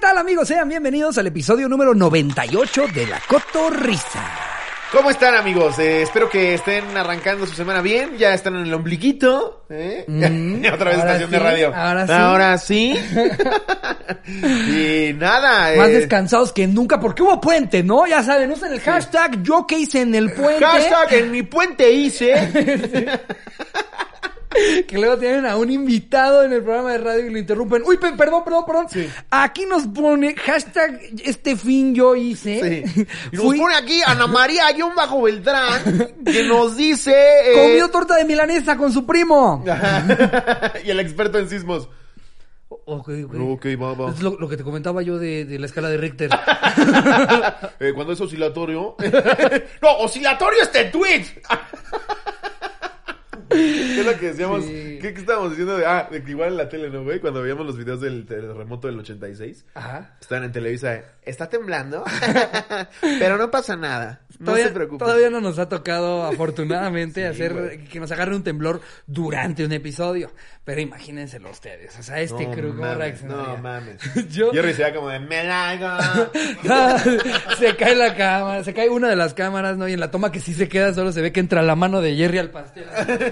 tal amigos? Sean bienvenidos al episodio número 98 de La Cotorrisa. ¿Cómo están amigos? Eh, espero que estén arrancando su semana bien. Ya están en el ombliguito. ¿eh? Mm, Otra vez estación de radio. ahora sí. Ahora sí. y nada. Más eh, descansados que nunca porque hubo puente, ¿no? Ya saben, usen el hashtag yo que hice en el puente. Hashtag en mi puente hice. Que luego tienen a un invitado en el programa de radio y lo interrumpen. Uy, pe- perdón, perdón, perdón. Sí. Aquí nos pone hashtag este fin yo hice. Sí. Y nos Fui- pone aquí Ana María Guión Bajo Beltrán que nos dice. eh, Comió torta de milanesa con su primo. y el experto en sismos. Ok, ok. Ok, va, va. Es lo, lo que te comentaba yo de, de la escala de Richter. Eh, cuando es oscilatorio. no, oscilatorio este tweet. ¿Qué es lo que decíamos? Sí. ¿Qué, qué estábamos diciendo? De, ah, de que igual en la tele, ¿no, güey? Cuando veíamos los videos del terremoto del 86. Ajá. Estaban en Televisa. Está temblando. pero no pasa nada. No Todavía, se preocupen. todavía no nos ha tocado, afortunadamente, Sí, hacer güey. que nos agarre un temblor durante un episodio. Pero imagínenselo ustedes. O sea, este no, crew, ¿cómo mames, no mames. Yo- Jerry se como de me largo. se cae la cámara, se cae una de las cámaras, ¿no? Y en la toma que sí se queda, solo se ve que entra la mano de Jerry al pastel.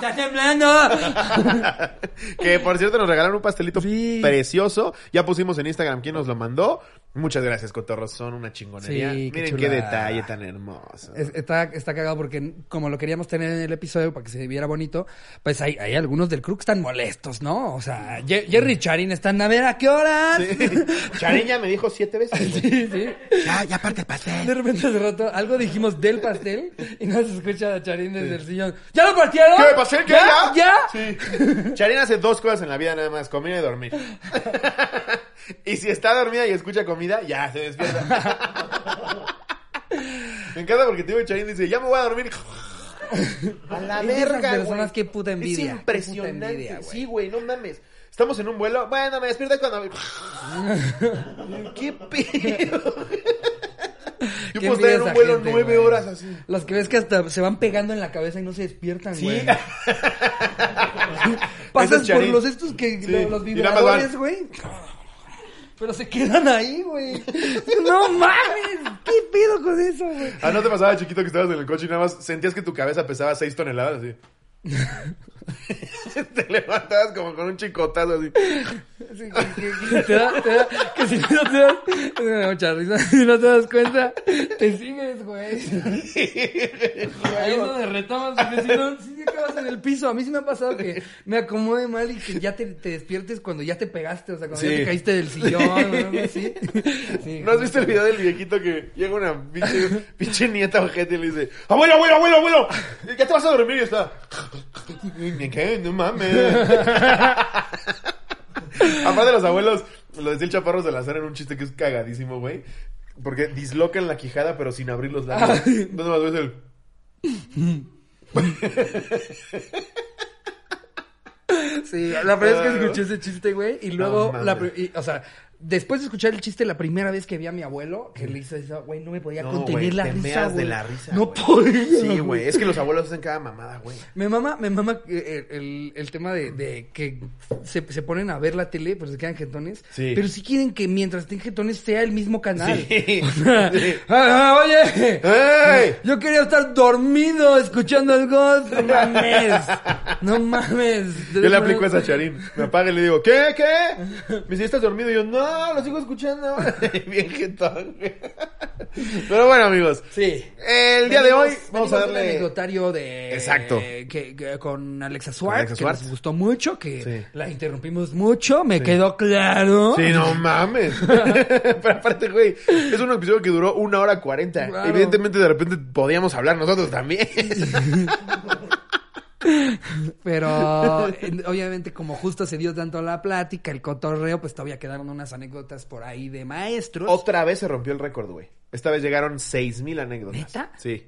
¡Está temblando! que por cierto nos regalaron un pastelito Sí. precioso. Ya pusimos en Instagram quién nos lo mandó. Muchas gracias, cotorros. Son una chingonería. Sí, qué Miren qué, detalle tan hermoso. Es- Está, está cagado porque como lo queríamos tener en el episodio para que se viera bonito, pues hay, hay algunos del crew que están molestos, ¿no? O sea, Jerry y Charin están a ver a qué horas. Chariña me dijo siete veces. Sí, sí. Ya, ya parte el pastel. De repente hace rato algo dijimos del pastel y no se escucha a Charín desde el sillón. ¿Ya lo partieron? ¿Qué ¿Ya? ¿Ya? Sí. Charín hace dos cosas en la vida nada más, comer y dormir. y si está dormida y escucha comida, ya se despierta. me encanta porque te digo, Charín dice, ya me voy a dormir. a la verga, personas, güey. qué puta envidia, Es impresionante. envidia, sí, güey, no mames. Estamos en un vuelo. Bueno, me despierto cuando... ¿Qué pedo? Yo Qué puedo estar en un vuelo gente, nueve güey. horas así. Los que ves que hasta se van pegando en la cabeza y no se despiertan, Sí. güey. Pasas es por los estos que Sí. lo- los van. vibradores, güey. Pero se quedan ahí, güey. No mames. ¿Qué pedo con eso, güey? Ah, ¿no te pasaba chiquito que estabas en el coche y nada más sentías que tu cabeza pesaba 6 toneladas así? te levantabas como con un chicotazo así. Sí, que, que- que te da, te da, que si no te das, me da mucha risa, si no te das cuenta, te sigues, güey. Ahí es donde retomas, porque si no, si acabas en el piso. A mí sí me ha pasado que me acomode mal y que ya te, te despiertes cuando ya te pegaste, o sea, cuando ya te caíste del sillón o algo así. Sí, ¿No has visto el video del viejito que llega una pinche, pinche nieta ojete y le dice, abuelo, abuelo, abuelo, abuelo, ya te vas a dormir y está. Me cae, no mames. Aparte los abuelos, lo decía el chaparro de la en un chiste que es cagadísimo, güey. Porque dislocan la quijada pero sin abrir los labios. Entonces más ves el... Sí, la verdad es que escuché ese chiste, güey, y luego, No la, y, o sea, después de escuchar el chiste la primera vez que vi a mi abuelo, que le hice eso, güey, no me podía No, contener güey, la te risa, meas de la risa, No güey. podía. Sí, güey, es que los abuelos hacen cada mamada, güey. Me mama, me mama eh, el, el, el tema de, de que se, se ponen a ver la tele, pues se quedan jetones. Sí. Pero sí quieren que mientras estén jetones sea el mismo canal. Sí. O sea, Sí. "Ah, oye, ¡Ey! yo quería estar dormido escuchando el Ghost. No mames. No mames. Yo le aplico esa a Charín. Me apaga y le digo, ¿qué? ¿Qué? Me dice, ¿estás dormido? Y yo, no, lo sigo escuchando. Bien jetón. Pero bueno, amigos. Sí. El día de hoy vamos a darle... anecdotario de Exacto. que, que- con Alexa Alexa que nos gustó mucho, que Sí. la interrumpimos mucho, me quedó claro. Sí, no mames. Pero aparte, güey, es un episodio que duró una hora cuarenta. Claro. Evidentemente, de repente podíamos hablar nosotros también. Pero obviamente como justo se dio tanto la plática, el cotorreo, pues todavía quedaron unas anécdotas por ahí de maestros. Otra vez se rompió el récord, güey. Esta vez llegaron seis mil anécdotas. ¿Neta? Sí.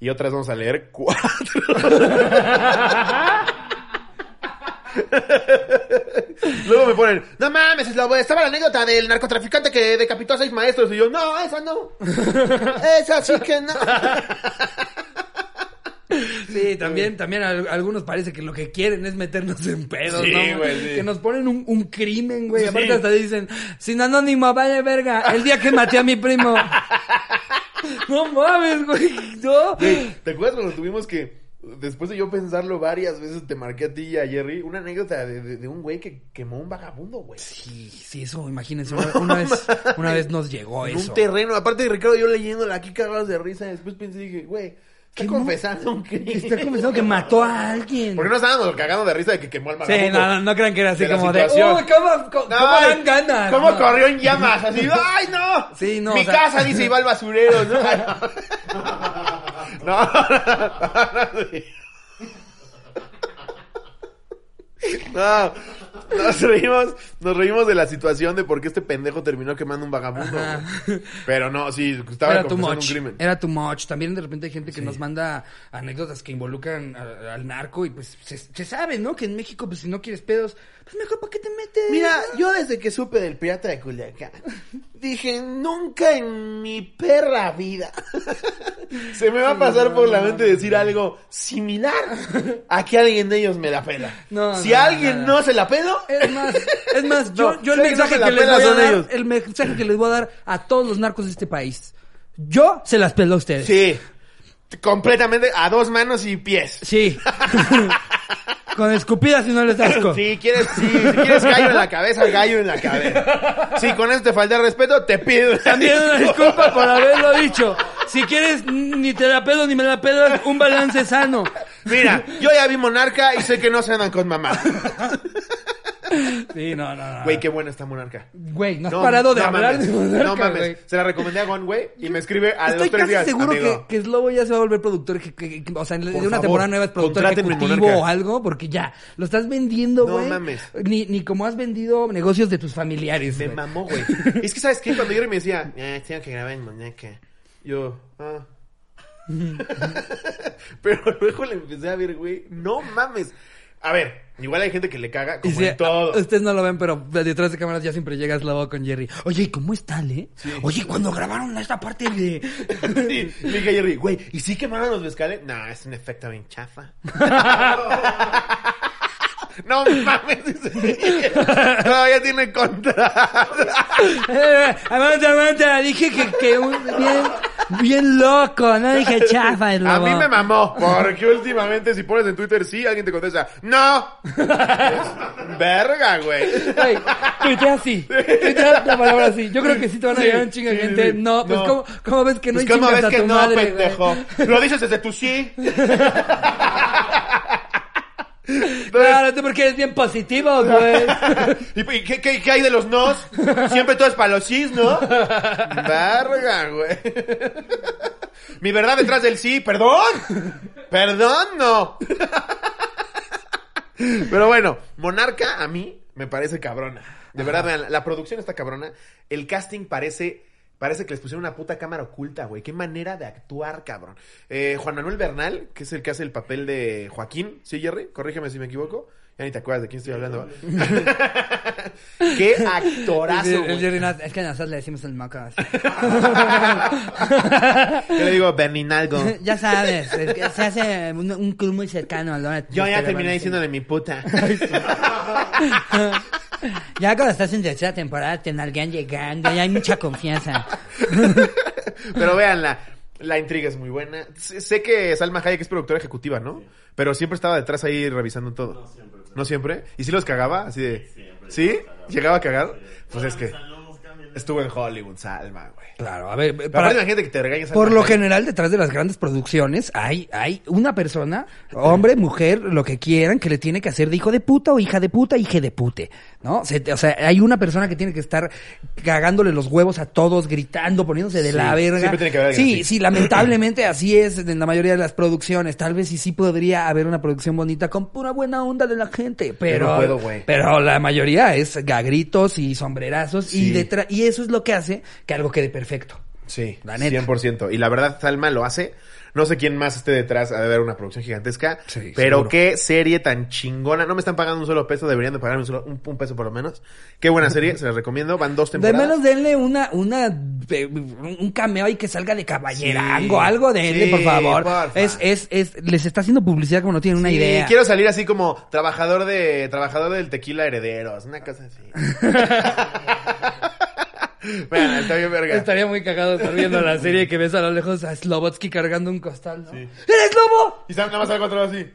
Y otras vamos a leer cuatro. Luego me ponen, no mames, es la- estaba la anécdota del narcotraficante que decapitó a seis maestros. Y yo, no, esa no. Esa sí que no. Sí, también, también a, algunos parece que lo que quieren es meternos en pedos, Sí, ¿no? güey, sí. Que nos ponen un, un crimen, güey. Sí. Aparte hasta dicen, sin anónimo, vaya verga, el día que maté a mi primo. no mames, güey, no. Güey, ¿Te acuerdas cuando tuvimos que, después de yo pensarlo varias veces, te marqué a ti y a Jerry, una anécdota de, de- de un güey que quemó un vagabundo, güey? Sí, sí, eso, imagínense, una, una vez, una vez nos llegó En eso. un terreno. Aparte de Ricardo, yo leyéndola aquí cagados de risa. Después pensé, dije, güey, está ¿Qué confesando un crimen. Está confesando que mató a alguien. Porque no estábamos cagando de risa de que quemó al vagabundo. Sí, no, no, no crean que era así De como de, uy, ¿cómo, cómo, cómo Ay, dan ganas? ¿Cómo No. corrió en llamas? Así, ¡ay, no! Sí, no, Mi o sea- casa dice iba al basurero, ¿no? no, no, no. No, nos reímos, nos reímos de la situación de por qué este pendejo terminó quemando un vagabundo. Güey. Pero no, sí, estaba Era too confesando un much. crimen. Era too much. También de repente hay gente que nos manda anécdotas que involucran a- al narco y pues se, se sabe, ¿no? Que en México, pues si no quieres pedos, pues mejor para qué te metes. Mira, yo desde que supe del pirata de Culiacán, dije, nunca en mi perra vida se me va a pasar por la mente decir algo similar a que alguien de ellos me la pela. No, si no, alguien no, no, se la pedo, Es más, es más, yo, No, yo el mensaje que, les voy a dar, ellos. el mensaje que les voy a dar a todos los narcos de este país. Yo se las pelo a ustedes. sí, completamente a dos manos y pies. Sí. Con escupidas y no les asco. Si quieres, si, si quieres gallo en la cabeza, gallo en la cabeza. Si con eso te falta el respeto, te pido. También una disculpa por haberlo dicho. Si quieres, ni te la pedo ni me la pedo, un balance sano. Mira, yo ya vi Monarca y sé que no se andan con mamá. Sí, no, no, no. Güey, qué buena está Monarca. Güey, no has No, parado de no hablar mames, de Monarca, No mames. güey. Se la recomendé a Gon, güey, y me escribe a Estoy los tres casi días. seguro amigo. que, que Slobo ya se va a volver productor, que, que- que- o sea, de Por una favor, temporada nueva es productor contrátenme en ejecutivo Monarca. o algo, porque ya, lo estás vendiendo, No güey. mames. Ni, ni como has vendido negocios de tus familiares, Me güey. mamó, güey. Es que, ¿sabes qué? Cuando Jerry me decía, eh, tengo que grabar en Monarca. Yo, ah. Pero luego le empecé a ver, güey, no mames. A ver, igual hay gente que le caga, como en todo. "Ah, ustedes no lo ven, pero detrás de cámaras ya siempre llega Slobo con Jerry. Oye, ¿y cómo está, eh? Oye, cuando grabaron esta parte de... Sí, le dije a Jerry, güey, ¿y sí quemaron los mezcales? No, es un efecto bien chafa. no mames. dice. Todavía tiene contra. Eh, aguanta, aguanta, dije que, que un- bien, bien loco, no dije chafa, A Slobo. mí me mamó, porque últimamente si pones en Twitter sí, alguien te contesta, no. Es verga, güey. Güey, tuitea así. Tuitea la palabra así. Yo creo que sí te van a Sí, llegar un chingo de sí, gente. sí. No, pues No. ¿cómo, cómo ves que no Pues cómo ves a que no, pendejo. Lo dices desde tu sí. Claro, tú porque eres bien positivo, güey. ¿Y, qué, qué- qué hay de los nos? Siempre todo es para los sís, ¿no? Verga, güey. Mi verdad detrás del sí, perdón. Perdón, no. Pero bueno, Monarca a mí me parece cabrona. De verdad, vean, la producción está cabrona. El casting parece... Parece que les pusieron una puta cámara oculta, güey. Qué manera de actuar, cabrón. Eh, Juan Manuel Bernal, que es el que hace el papel de Joaquín. ¿Sí, Jerry? Corrígeme si me equivoco. Ya ni te acuerdas de quién estoy hablando. Qué actorazo, El, es que nosotros le decimos el macas. Yo le digo Berninalgo. ya sabes, es que se hace un, un club muy cercano. ¿no? Yo ya terminé diciéndole mi puta. Ya cuando estás en tercera temporada te nalguean llegando, ya hay mucha confianza. Pero véanla. La intriga es muy buena. Sé que Salma Hayek es productora ejecutiva, ¿no? Pero siempre estaba detrás ahí revisando todo. No siempre. ¿No siempre? ¿Y si los cagaba? Así de... ¿Sí? ¿Llegaba a cagar? Pues es que estuvo en Hollywood, Salma, güey. Claro, a ver, Pero para- aparte imagínate que te Salma Por lo Hayek. general, detrás de las grandes producciones hay, hay una persona, hombre, mujer, lo que quieran, que le tiene que hacer de hijo de puta o hija de puta, hija de pute, ¿no? Se- o sea, hay una persona que tiene que estar cagándole los huevos a todos, gritando, poniéndose de Sí, la verga. siempre tiene que haber sí, así. sí, lamentablemente así es en la mayoría de las producciones. Tal vez sí, sí podría haber una producción bonita con pura buena onda de la gente, pero, no puedo, güey. pero la mayoría es gagritos y sombrerazos y detrás, y eso es lo que hace que algo quede perfecto. Sí, La neta. 100%. Y la verdad, Salma lo hace. No sé quién más esté detrás, ha de haber una producción gigantesca. Sí, pero seguro. qué serie tan chingona. No me están pagando un solo peso, deberían de pagarme un, solo, un, un peso por lo menos. Qué buena serie, se las recomiendo. Van dos De temporadas. menos denle una, una, de- un cameo ahí que salga de caballerango, Sí. algo denle, Sí, por favor. porfa. Es, es, es, les está haciendo publicidad como no tienen una idea. quiero salir así como trabajador de trabajador del tequila herederos, una cosa así. Vean, está bien verga. Estaría muy cagado estar viendo la serie que ves a lo lejos a Slobotsky cargando un costal, ¿no? ¡Eres lobo! Y nada más algo atrás así.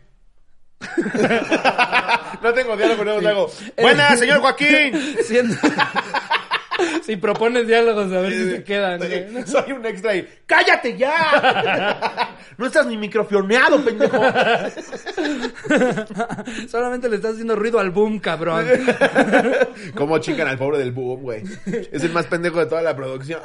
no tengo diálogo, no hago. Buenas, señor Joaquín. Siendo- si propones diálogos, a ver si se quedan. Soy, un extra y ¡cállate ya! no estás ni microfioneado, pendejo. Solamente le estás haciendo ruido al boom, cabrón. Cómo chingan al pobre del boom, güey. Es el más pendejo de toda la producción.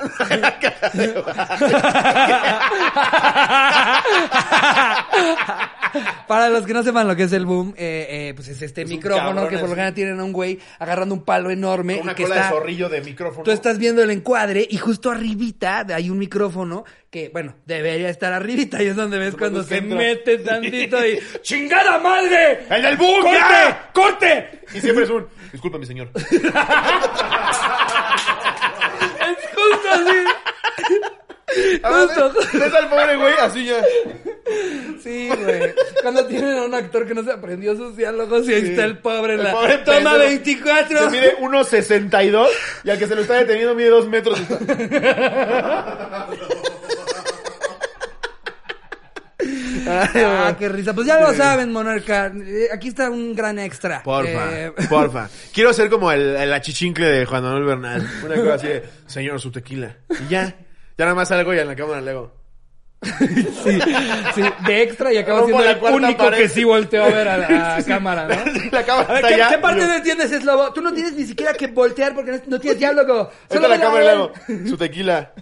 Para los que no sepan lo que es el boom, eh, eh, pues es este Es micrófono que por lo general tienen a un güey agarrando un palo enorme Una y que cola está... de zorrillo de micrófono. Tú estás viendo el encuadre y justo arribita hay un micrófono que, bueno, debería estar arribita y es donde ves cuando se entra. mete tantito y ¡Chingada madre! ¡El del boom, ¡Corte! ya! ¡Corte! Y siempre es un... Disculpa, mi señor. Es justo así. Justo. Ves al pobre güey así ya. Sí, güey. Cuando tienen a un actor que no se aprendió sus diálogos y ahí Sí. está el pobre El la pobre toma pendejo. 24. Se mide 1.62 y al que se lo está deteniendo mide 2 metros. Ah, qué risa. Pues ya lo saben, Monarca. Eh, Aquí está un gran extra. Porfa, Eh, porfa. Quiero ser como el, el achichincle de Juan Manuel Bernal. Una cosa así de, señor, su tequila. Y ya. Ya nada más salgo y en la cámara le hago. sí, sí, de extra y acabo Rompo siendo la el cuarta único pared. que sí volteó a ver a la a cámara, ¿no? La cámara A ver, está ¿qué, allá, qué parte y yo- no entiendes, Slobo? Tú no tienes ni siquiera que voltear porque no, no tienes diálogo. Ahorita Solo la mira cámara a le él. hago. Su tequila.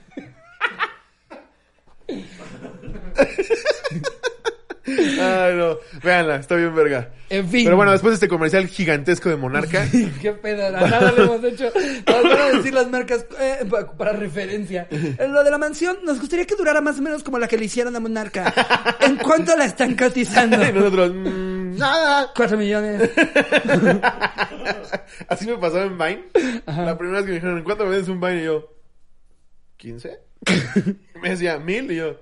Ay, no. Véanla, está bien verga. En fin. Pero bueno, después de este comercial gigantesco de Monarca. Qué pedo, a nada le hemos hecho. Van a decir las marcas eh, pa- para referencia. En lo de la mansión, nos gustaría que durara más o menos como la que le hicieron a Monarca. ¿En cuánto la están cotizando? Y nosotros, mm, nada. Cuatro millones. Así me pasó en Vine. La primera vez que me dijeron, ¿en cuánto me vendes un Vine? Y yo, ¿15? Y me decía, ¿mil? Y yo,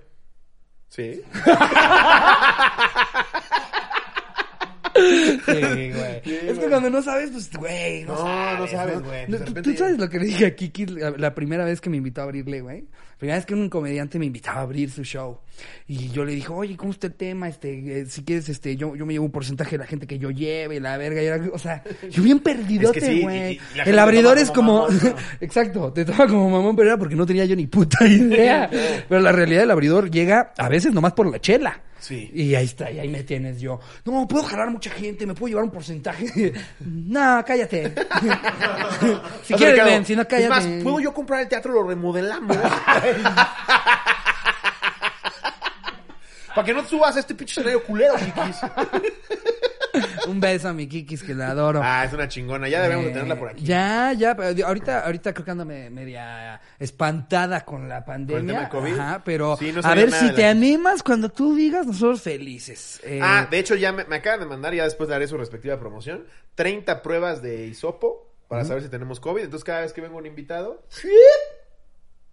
sí. Sí, güey. es que cuando no sabes, pues, güey, no, No, sabes. no sabes, güey. De ¿tú- repente ¿Tú sabes lo que le dije a Kiki la, primera vez que me invitó a abrirle, güey? La primera vez que un comediante me invitaba a abrir su show. Y yo le dije, oye, ¿cómo está el tema? Este, eh, si quieres, este, yo, yo me llevo un porcentaje de la gente que yo lleve, la verga. Y era, o sea, yo bien perdidote, Es que sí, güey. y- y el abridor es como como... mamón, ¿no? Exacto, te toma como mamón, pero era porque no tenía yo ni puta idea. pero la realidad del abridor llega a veces nomás por la chela. Sí. Y ahí está, y ahí me tienes yo. No, puedo jalar mucha gente, me puedo llevar un porcentaje. no, cállate. si Has quieres, ubicado. ven, si no, cállate. Es más, ¿puedo yo comprar el teatro? Lo remodelamos. Para que no te subas a este pinche escenario culero, chiquis. Un beso a mi Kikis, que la adoro. Ah, es una chingona. Ya debemos de Eh, tenerla por aquí. Ya, ya, pero ahorita, ahorita creo que ando me- media espantada con la pandemia. tema de COVID? Ajá, pero Sí, no a ver si de te la- animas cuando tú digas, nosotros felices. Eh, Ah, de hecho ya me, me acaban de mandar, ya después daré su respectiva promoción, 30 pruebas de hisopo para saber si tenemos COVID. Entonces cada vez que venga un invitado,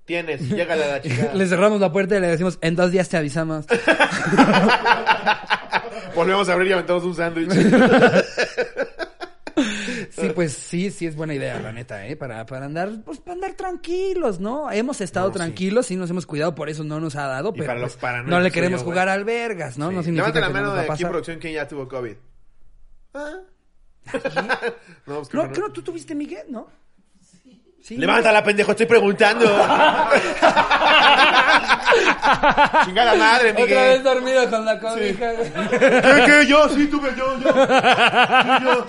tienes, llega la chingada. Le cerramos la puerta y le decimos, en dos días te avisamos. Volvemos a abrir y aventamos un sándwich. Sí, pues sí, sí es buena idea, la neta, ¿eh? Para, para andar, pues para andar tranquilos, ¿no? Hemos estado No, tranquilos, sí. nos hemos cuidado, por eso no nos ha dado, Y pero para los pues, paranoicos no le queremos yo, jugar al vergas, ¿no? No significa Levanta la que no mano nos va de a aquí en pasar. producción que ya tuvo COVID. Ah. no, pues, No, creo que ¿qué no? ¿Tú tuviste Miguel, no? Sí. Levántala, pendejo, estoy preguntando. Chingada madre, Otra vez Miguel. dormido con la cobija. güey. ¿Qué, qué? Yo, sí, tuve, yo, yo. Sí, yo.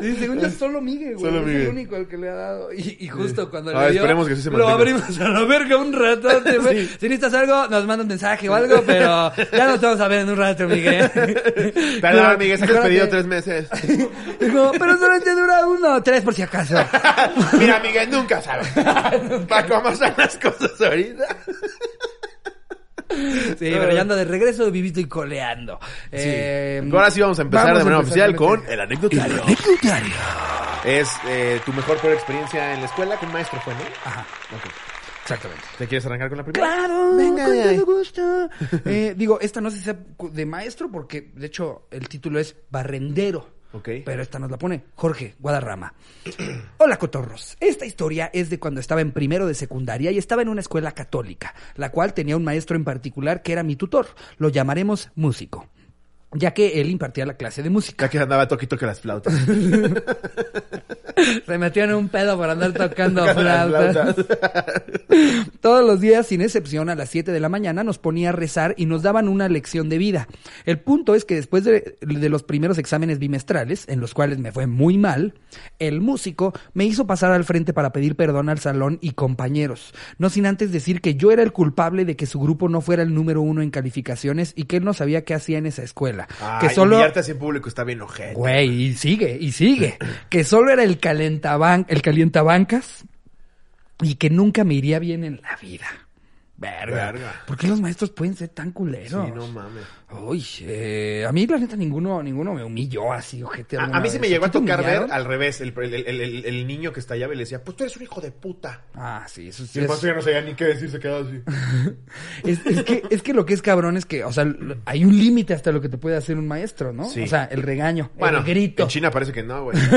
Sí, según yo, solo Miguel, güey. Solo es Miguel. el único al que le ha dado. Y, y justo cuando Ah, le dio, esperemos que sí se lo abrimos a la verga un rato. güey. Si necesitas algo, nos manda un mensaje o algo, pero ya nos vamos a ver en un rato, Miguel. Perdón, Miguel, se has pedido tres meses. Dijo, pero solamente dura uno, tres por si acaso. Mira, Miguel, nunca sabes. Para cómo son las cosas ahorita. Sí, pero ya ando de regreso, vivito y coleando. Eh, Ahora sí vamos a empezar vamos de manera empezar oficial con con este- el anecdotario. Anecdotario. Es eh, tu mejor peor experiencia en la escuela. ¿Qué maestro fue, no? Ajá, Ok. exactamente. ¿Te quieres arrancar con la primera? Claro, Venga con de todo gusto. Eh, digo, esta no sé si sea de maestro porque, de hecho, el título es Barrendero. Ok. Pero esta nos la pone Jorge Guadarrama. Hola, cotorros. Esta historia es de cuando estaba en primero de secundaria y estaba en una escuela católica, la cual tenía un maestro en particular que era mi tutor. Lo llamaremos músico, ya que él impartía la clase de música. Ya que andaba toquito que las flautas. Se metió en un pedo por andar tocando flautas. Todos los días, sin excepción, a las 7 de la mañana nos ponía a rezar y nos daban una lección de vida. El punto es que después de, de los primeros exámenes bimestrales, en los cuales me fue muy mal, el músico me hizo pasar al frente para pedir perdón al salón y compañeros. No sin antes decir que yo era el culpable de que su grupo no fuera el número uno en calificaciones y que él no sabía qué hacía en esa escuela. Ay, que solo... así en público está bien ojete. Güey, y sigue, y sigue. que solo era el calentaban, el calientabancas y que nunca me iría bien en la vida. Verga. Verga. ¿Por qué los maestros pueden ser tan culeros? Sí, no mames. Uy, eh, a mí la neta ninguno, ninguno me humilló así, ojete. A, a mí sí me llegó a tocar ver al revés. El, el, el, el- el niño que estallaba y le decía, pues tú eres un hijo de puta. Ah, sí, eso sí Y el es... maestro ya no sabía ni qué decir, se quedaba así. Es, es que, es que lo que es cabrón es que, o sea, hay un límite hasta lo que te puede hacer un maestro, ¿no? Sí. O sea, el regaño, Bueno, el grito. en China parece que no, güey.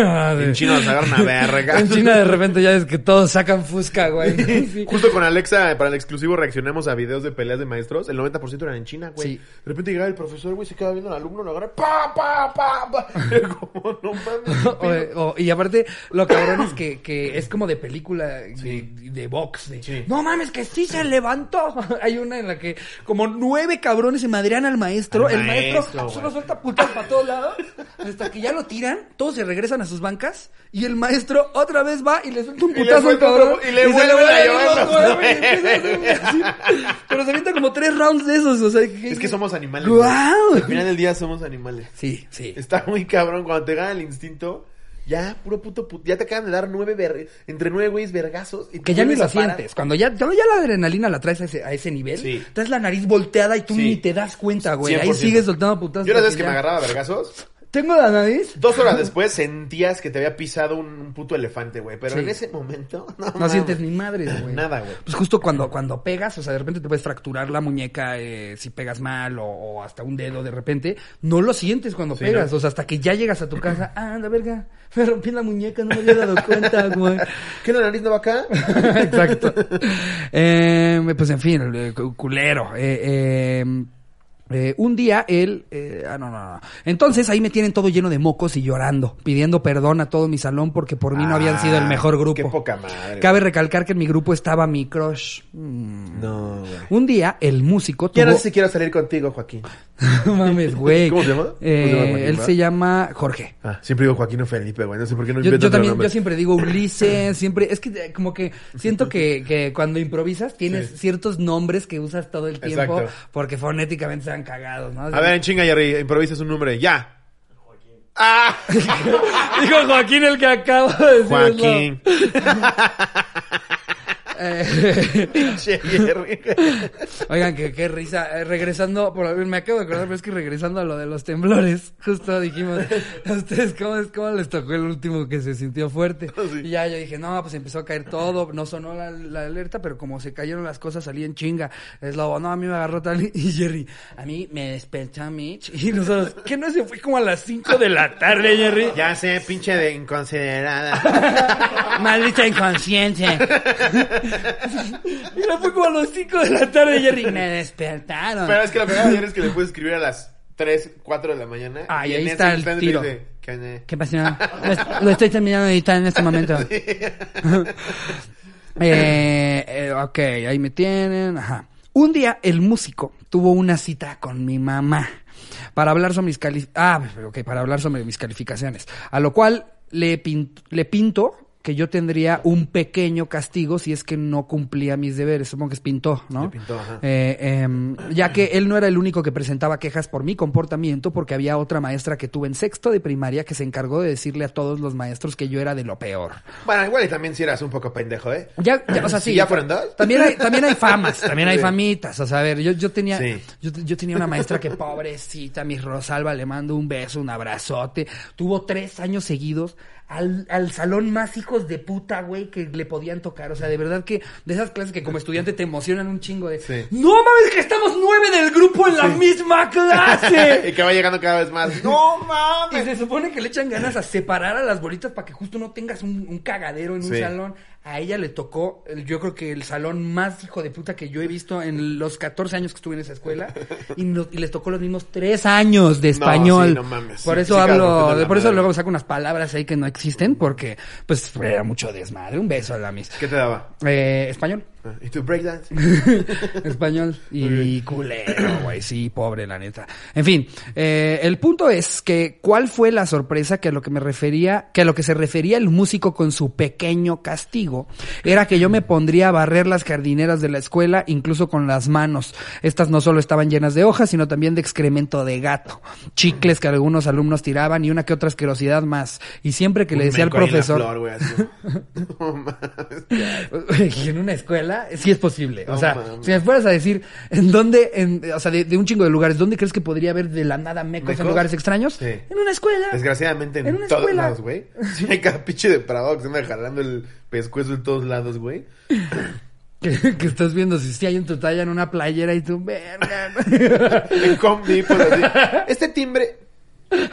En China nos agarran a verga. En China de repente ya es que todos sacan fusca, güey. Sí. Justo con Alexa, para el exclusivo, reaccionamos a videos de peleas de maestros. El 90% eran en China, güey. Sí. De repente el profesor, güey, se quedaba viendo al alumno, lo agarra, pa, pa, pa, pa. Como, no mames. O- o- y aparte, lo cabrón es que, que es como de película de, Sí. de box. de, Sí. No mames, que sí se levantó. Hay una en la que como nueve cabrones se madrean al maestro. Al el maestro, maestro, solo suelta putas para todos lados. Hasta que ya lo tiran, todos se regresan a sus bancas. Y el maestro otra vez va y le suelta un putazo al cabrón. y le a vuelve llevar a así. Pero se avienta como tres rounds de esos. O sea, Es que somos animales. Al final del día somos animales. Sí, sí. Está muy cabrón. Cuando te gana el instinto, ya, puro puto, puto. Ya te acaban de dar nueve ver... entre nueve güeyes vergazos. Y Que ya ni lo sientes. Cuando ya, cuando ya la adrenalina la traes a ese, a ese nivel, Sí. traes la nariz volteada y tú Sí. ni te das cuenta, güey. Ahí 100%. sigues soltando putazos. Yo las veces que me agarraba vergazos, Tengo la nariz. dos horas después sentías que te había pisado un, un puto elefante, güey. Pero Sí. en ese momento, no, No mames. sientes ni madres, güey. Nada, güey. Pues justo cuando, cuando pegas, o sea, de repente te puedes fracturar la muñeca eh, si pegas mal o, o hasta un dedo de repente. No lo sientes cuando Sí, pegas. ¿no? O sea, hasta que ya llegas a tu casa. Ah, la verga. Me rompí la muñeca, no me había dado cuenta, güey. ¿Qué la nariz no va acá? Exacto. Eh, pues en fin, eh, cu- culero. Eh, eh, eh, un día él, eh, ah, no, no, no. Entonces ahí me tienen todo lleno de mocos y llorando, pidiendo perdón a todo mi salón porque por mí no habían sido el mejor grupo. Ah, Qué poca madre. Cabe recalcar que en mi grupo estaba mi crush. Mm. No, güey. Un día el músico Ya tuvo... no sé si quiero salir contigo, Joaquín. Mames, güey. ¿Cómo se llama? ¿Cómo se Eh, llama él se llama Jorge. Ah, siempre digo Joaquín o Felipe, güey. No sé por qué no Yo, yo también, yo siempre digo Ulises, siempre, es que eh, como que siento que, que cuando improvisas tienes Sí. ciertos nombres que usas todo el tiempo Exacto. porque fonéticamente cagados, ¿no? A ver, en chinga, Jerry, improvisas un nombre. ¡Ya! ¡Ah! Dijo Joaquín el que acabo de decir. Joaquín. Eh, Pinche Jerry. Oigan, que qué risa. Eh, regresando, por, me acabo de acordar, pero es que regresando a lo de los temblores, justo dijimos, ¿a ustedes cómo, es, cómo les tocó el último que se sintió fuerte? Sí. Y ya yo dije, no, pues empezó a caer todo, no sonó la, la alerta, pero como se cayeron las cosas, salí en chinga. Es lobo, no, a mí me agarró tal, y Jerry, a mí me despertó Mitch, y nosotros, ¿qué no se fue como a las 5 de la tarde, Jerry? Ya sé, pinche de inconsiderada. Maldita inconsciencia. Mira, fue como a las 5 de la tarde, Jerry. Me despertaron. Pero es que lo que ayer es que le puedes escribir a las 3, 4 de la mañana. Ah, y ahí está el tiro. dice, ¿qué? ¿Qué pasó? Lo, lo estoy terminando de editar en este momento. eh, eh, ok, ahí me tienen. Ajá. Un día el músico tuvo una cita con mi mamá. Para hablar sobre mis cali ah, para hablar sobre mis calificaciones. A lo cual le, pin- le pinto que yo tendría un pequeño castigo si es que no cumplía mis deberes. Supongo que es pintó, ¿no? Pintó, ajá. Eh, em, ya que él no era el único que presentaba quejas por mi comportamiento, porque había otra maestra que tuve en sexto de primaria que se encargó de decirle a todos los maestros que yo era de lo peor. Bueno, igual y también si eras un poco pendejo, ¿eh? Ya, ya, o sea, sí. ya fueron dos. También hay, también hay famas, también hay famitas. O sea, a ver, yo, yo tenía, Sí. yo, yo tenía una maestra que pobrecita, mi Rosalba, le mando un beso, un abrazote. Tuvo tres años seguidos al, al salón más hijos de puta, güey, que le podían tocar. O sea, de verdad que de esas clases que como estudiante te emocionan un chingo de. Sí. No mames, que estamos nueve del grupo en la misma clase. y que va llegando cada vez más. ¡No Y mames! se supone que le echan ganas a separar a las bolitas para que justo no tengas un, un cagadero en un salón. A ella le tocó, yo creo que el salón más hijo de puta que yo he visto en los 14 años que estuve en esa escuela. Y, no- y les tocó los mismos tres años de No, español. sí, no mames. Por eso sí, hablo, por eso madre. luego saco unas palabras ahí que no existen porque pues era mucho desmadre. Un beso a la mis. ¿Qué te daba? Eh, español. ¿Y tu breakdance? Español y culero, güey, sí, pobre, la neta. En fin, eh, el punto es que cuál fue la sorpresa que a lo que me refería, que a lo que se refería el músico con su pequeño castigo, era que yo me pondría a barrer las jardineras de la escuela, incluso con las manos. Estas no solo estaban llenas de hojas, sino también de excremento de gato, chicles que algunos alumnos tiraban y una que otra asquerosidad más. Y siempre que le decía al ahí en la profesor, flor, así. Y en una escuela sí es posible. O sea, si me fueras a decir, ¿en dónde, en, o sea, de, de un chingo de lugares, ¿dónde crees que podría haber de la nada mecos, ¿Mecos? en lugares extraños? Sí. En una escuela. Desgraciadamente en, En una todos escuela. lados, güey. Sí, hay cada pinche depravado que se anda jalando el pescuezo en todos lados, güey. Que, que estás viendo si sí hay en tu talla en una playera y tú, verga. En combi, pues así. Este timbre. ¿Por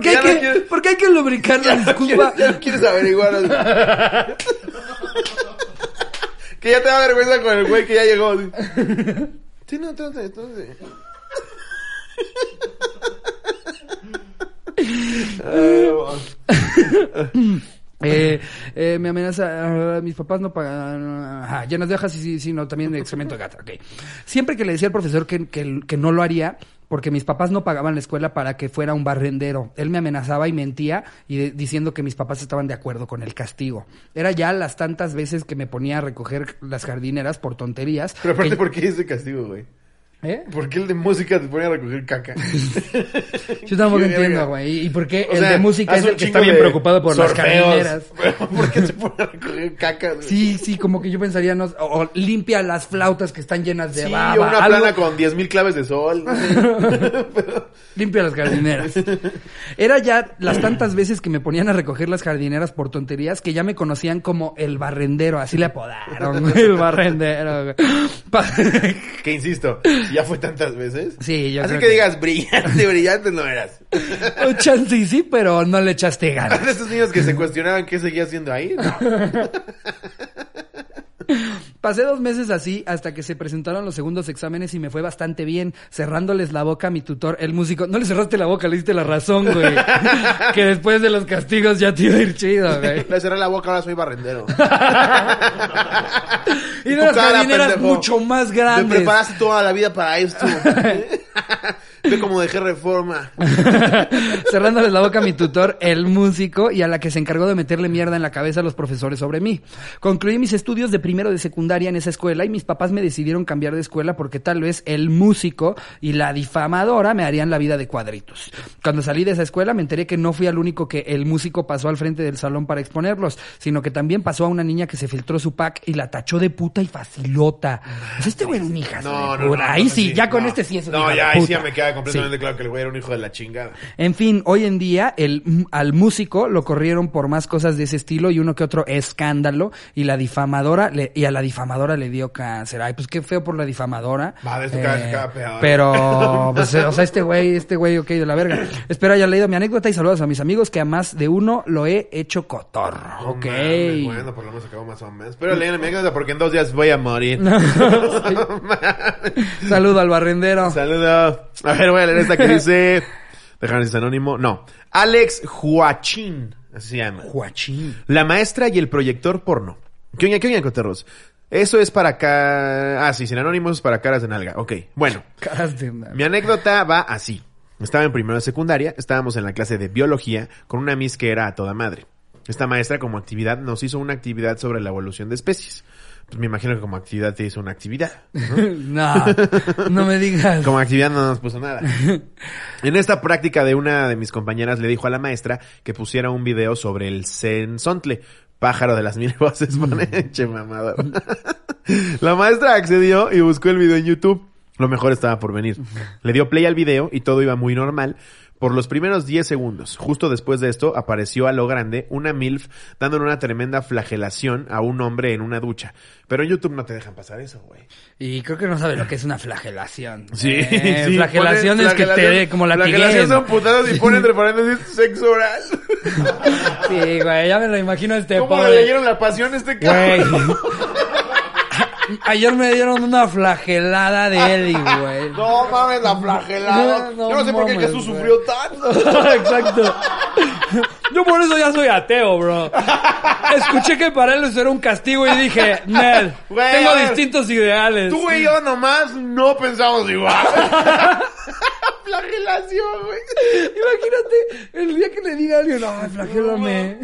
qué hay Ya no que, quieres- por qué hay que lubricar la disculpa? Ya no quieres averiguar. que ya te da vergüenza con el güey que ya llegó. Sí, no, entonces, entonces. No. Eh, eh, me amenaza, ah, mis papás no pagan, ajá, llenas de hojas y sí, sí, no, también de excremento de gato, ok. Siempre que le decía al profesor que, que, que no lo haría, porque mis papás no pagaban la escuela para que fuera un barrendero, él me amenazaba y mentía y de- diciendo que mis papás estaban de acuerdo con el castigo. Era ya las tantas veces que me ponía a recoger las jardineras por tonterías. Pero aparte, que- ¿por qué ese castigo, güey? ¿Eh? ¿Por qué el de música te pone a recoger caca? Yo tampoco entiendo, güey. ¿Y por qué O el sea, de música es el que está bien preocupado por las? Pero, ¿Por qué se pone a recoger caca? Sí, sí, como que yo pensaría, no, o, o limpia las flautas que están llenas de Sí, baba. o una algo- plana con 10.000 claves de sol. Limpia las jardineras. Era ya las tantas veces que me ponían a recoger las jardineras por tonterías que ya me conocían como el barrendero, así le apodaron, el barrendero. que insisto, si ya fue tantas veces. Sí, yo Así creo que, que- digas, brillante, brillante no eras. O chance y sí, pero no le echaste ganas. De esos niños que se cuestionaban qué seguía haciendo ahí. No. Pasé dos meses así hasta que se presentaron los segundos exámenes y me fue bastante bien, cerrándoles la boca a mi tutor, el músico. No le cerraste la boca, le diste la razón, güey. que después de los castigos ya te iba a ir chido, güey. Le cerré la boca, ahora soy barrendero. Y de las pendejo. mucho más Te grandes. preparaste toda la vida para esto. Ve como dejé reforma. Cerrándoles la boca a mi tutor, el músico, y a la que se encargó de meterle mierda en la cabeza a los profesores sobre mí. Concluí mis estudios de primero de secundaria en esa escuela y mis papás me decidieron cambiar de escuela porque tal vez el músico y la difamadora me harían la vida de cuadritos. Cuando salí de esa escuela me enteré que no fui al único que el músico pasó al frente del salón para exponerlos, sino que también pasó a una niña que se filtró su pack y la tachó de puta y facilota. Pues este güey un hija. No, no, no. Ahí sí, ya con este sí es un No, ya, ahí sí ya me queda completamente Sí. claro que el güey era un hijo de la chingada. En fin, hoy en día el, al músico lo corrieron por más cosas de ese estilo y uno que otro escándalo y la difamadora le- y a la difamadora le dio cáncer. Ay, pues qué feo por la difamadora. Va, de eso cada- cada peor. Pero, pues, eh, o sea, este güey, este güey, ok, de la verga. Espero haya leído mi anécdota y saludos a mis amigos que a más de uno lo he hecho cotorro. No ok. mames, bueno, por lo menos acabó más o menos. Pero lean mi anécdota porque en dos días voy a morir. Saludo al barrendero. Saludos. Ver, voy a leer esta que dice. Déjame si es anónimo. No. Alex Joachín. Así se llama. Juachín. La maestra y el proyector porno. ¿Qué oña, qué oña, coterros? Eso es para acá. Ah, sí, sin anónimos es para caras de nalga. Ok, bueno. Caras de nalga. Mi anécdota va así. Estaba en primero de secundaria, estábamos en la clase de biología con una miss que era a toda madre. Esta maestra como actividad nos hizo una actividad sobre la evolución de especies. Pues me imagino que como actividad te hizo una actividad. no, no me digas. Como actividad no nos puso nada. En esta práctica de una de mis compañeras le dijo a la maestra que pusiera un video sobre el sensontle, pájaro de las mil voces. Pone, che mamada. La maestra accedió y buscó el video en YouTube. Lo mejor estaba por venir. Le dio play al video y todo iba muy normal. Por los primeros 10 segundos, justo después de esto, apareció a lo grande una MILF dándole una tremenda flagelación a un hombre en una ducha. Pero en YouTube no te dejan pasar eso, güey. Y creo que no sabe lo que es una flagelación. Sí, Eh, sí. Flagelación es que te dé como la Flagelación son putadas y ponen entre paréntesis sexo oral. Sí, güey, ya me lo imagino este ¿Cómo le pobre. leyeron la pasión a este Güey. Ayer me dieron una flagelada de Eddie, güey. No mames, la flagelada. No, no Yo no sé por qué mames, Jesús güey. sufrió tanto. Exacto. Yo por eso ya soy ateo, bro. Escuché que para él eso era un castigo y dije, Nel, Güey, tengo ver. distintos ideales. Tú y yo nomás no pensamos igual. Flagelación, güey. Imagínate el día que le diga a alguien, ay, flagélame.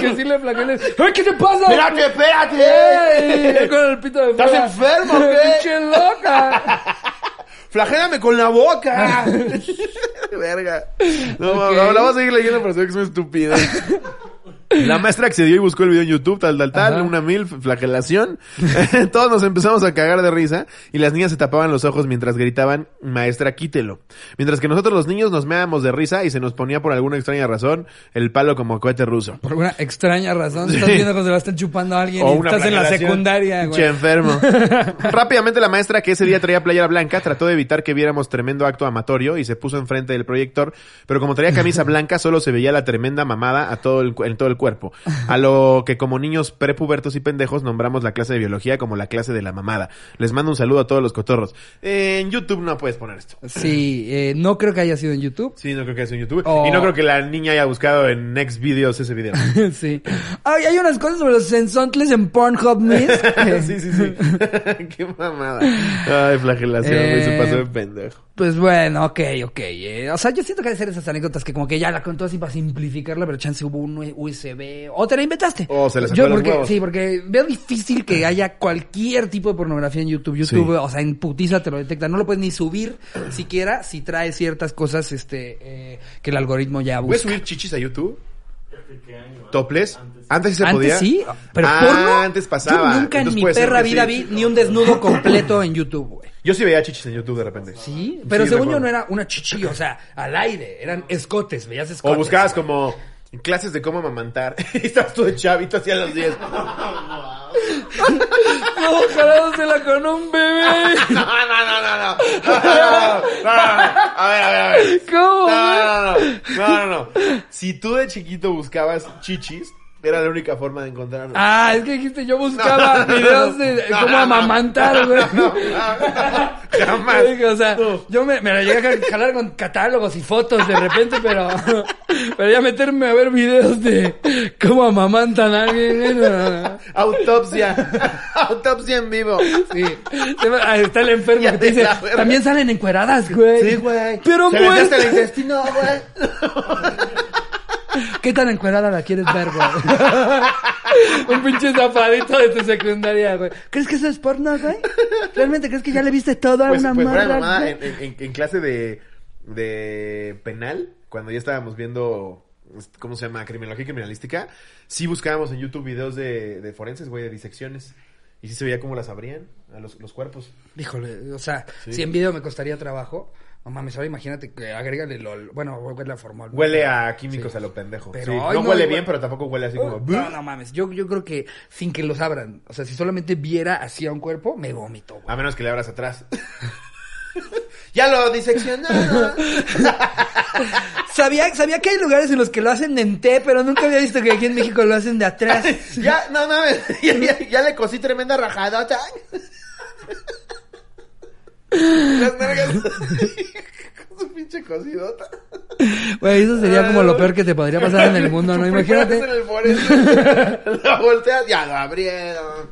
que sí le flageles. ¡Ay, qué te pasa! Espérate, espérate. ¡Ey! Con el pito de ¿Estás fuera. enfermo o qué? ¡Pinche loca! Flagélame con la boca. Verga. No, Ok. no, la voy a seguir leyendo, pero se ve que es una estupidez. La maestra accedió y buscó el video en YouTube, tal, tal, tal, Ajá. una mil flagelación. Todos nos empezamos a cagar de risa y las niñas se tapaban los ojos mientras gritaban, maestra, quítelo. Mientras que nosotros los niños nos meábamos de risa y se nos ponía por alguna extraña razón el palo como cohete ruso. Por alguna extraña razón, estás viendo cuando se la están chupando a alguien O y una estás en la secundaria, güey. enfermo. Rápidamente la maestra que ese día traía playera blanca trató de evitar que viéramos tremendo acto amatorio y se puso enfrente del proyector, pero como traía camisa blanca solo se veía la tremenda mamada a todo el, en todo el cuerpo. A lo que como niños prepubertos y pendejos nombramos la clase de biología como la clase de la mamada. Les mando un saludo a todos los cotorros. Eh, en YouTube no puedes poner esto. Sí, eh, no creo que haya sido en YouTube. Sí, no creo que sea en YouTube. Oh. Y no creo que la niña haya buscado en Next Videos ese video. sí. Ay, hay unas cosas sobre los sensontles en Pornhub Miss. sí, sí, sí. Qué mamada. Ay, flagelación, güey, se Eh, pasó de pendejo. Pues bueno, ok, ok. eh, o sea, yo siento que hay que hacer esas anécdotas que como que ya la contó así para simplificarla, pero chance hubo un USB. O te la inventaste. O se la sacó Yo los porque, huevos. Sí, porque veo difícil que haya cualquier tipo de pornografía en YouTube. YouTube, Sí. o sea, en putiza te lo detecta. No lo puedes ni subir siquiera si trae ciertas cosas este eh, que el algoritmo ya ¿Puedes busca. subir chichis a YouTube? ¿Toples? Antes sí se Antes podía. sí, pero ah, porno. antes pasaba. Yo nunca en mi perra vida sí. vi ni un desnudo completo en YouTube, güey. Yo sí veía chichis en YouTube de repente. Sí, pero Sí, según yo no era una chichi, o sea, al aire, eran escotes, veías escotes. O buscabas güey. como clases de cómo amamantar. y estabas tú de chavito hacia los 10. No, jalándosela con un bebé. No, no, no, no, no. No, no, no, no. A ver, a ver, a ver. ¿Cómo? No, no, no, no, no, no. Si tú de chiquito buscabas chichis, era la única forma de encontrarlos. Ah, es que dijiste, yo buscaba No, videos de no, cómo amamantar, güey. No, no. Jamás. O sea, yo me, me la llegué a jalar con catálogos y fotos de repente, pero, pero ya meterme a ver videos de cómo amamantan a alguien. Autopsia. Autopsia en vivo. Sí. Se va- ah, Está el enfermo Ya que te dice, también salen encueradas, güey. Sí, güey. Pero muestra- el intestino, güey. ¿Qué tan encuerada la quieres ver, güey? Un pinche zapadito de tu secundaria, güey. ¿Crees que eso es porno, güey? ¿Realmente crees que ya le viste todo a Pues, una pues morra, güey? en, en- en- en clase de, de penal, cuando ya estábamos viendo, ¿cómo se llama? Criminología y criminalística, sí buscábamos en YouTube videos de, de forenses, güey, de disecciones. Y sí se veía cómo las abrían a los, los cuerpos. Híjole, o sea, Sí. si en video me costaría trabajo, no mames, ahora imagínate que agrégale lo, bueno, huele a formol. Huele a químicos Sí. a lo pendejo. Pero, Sí, no, no, huele igual- bien, pero tampoco huele así como... Oh, no, no mames, yo, yo creo que sin que los abran, o sea, si solamente viera así a un cuerpo, me vomito, güey. A menos que le abras atrás. ya lo diseccionaron. Sabía, sabía que hay lugares en los que lo hacen en T, pero nunca había visto que aquí en México lo hacen de atrás. ya, no mames, ya, ya- ya le cosí tremenda rajadota. Las nalgas. Su pinche cosidota. Güey, eso sería como lo peor que te podría pasar en el mundo, ¿no? Imagínate. en el la volteas, ya lo abrieron.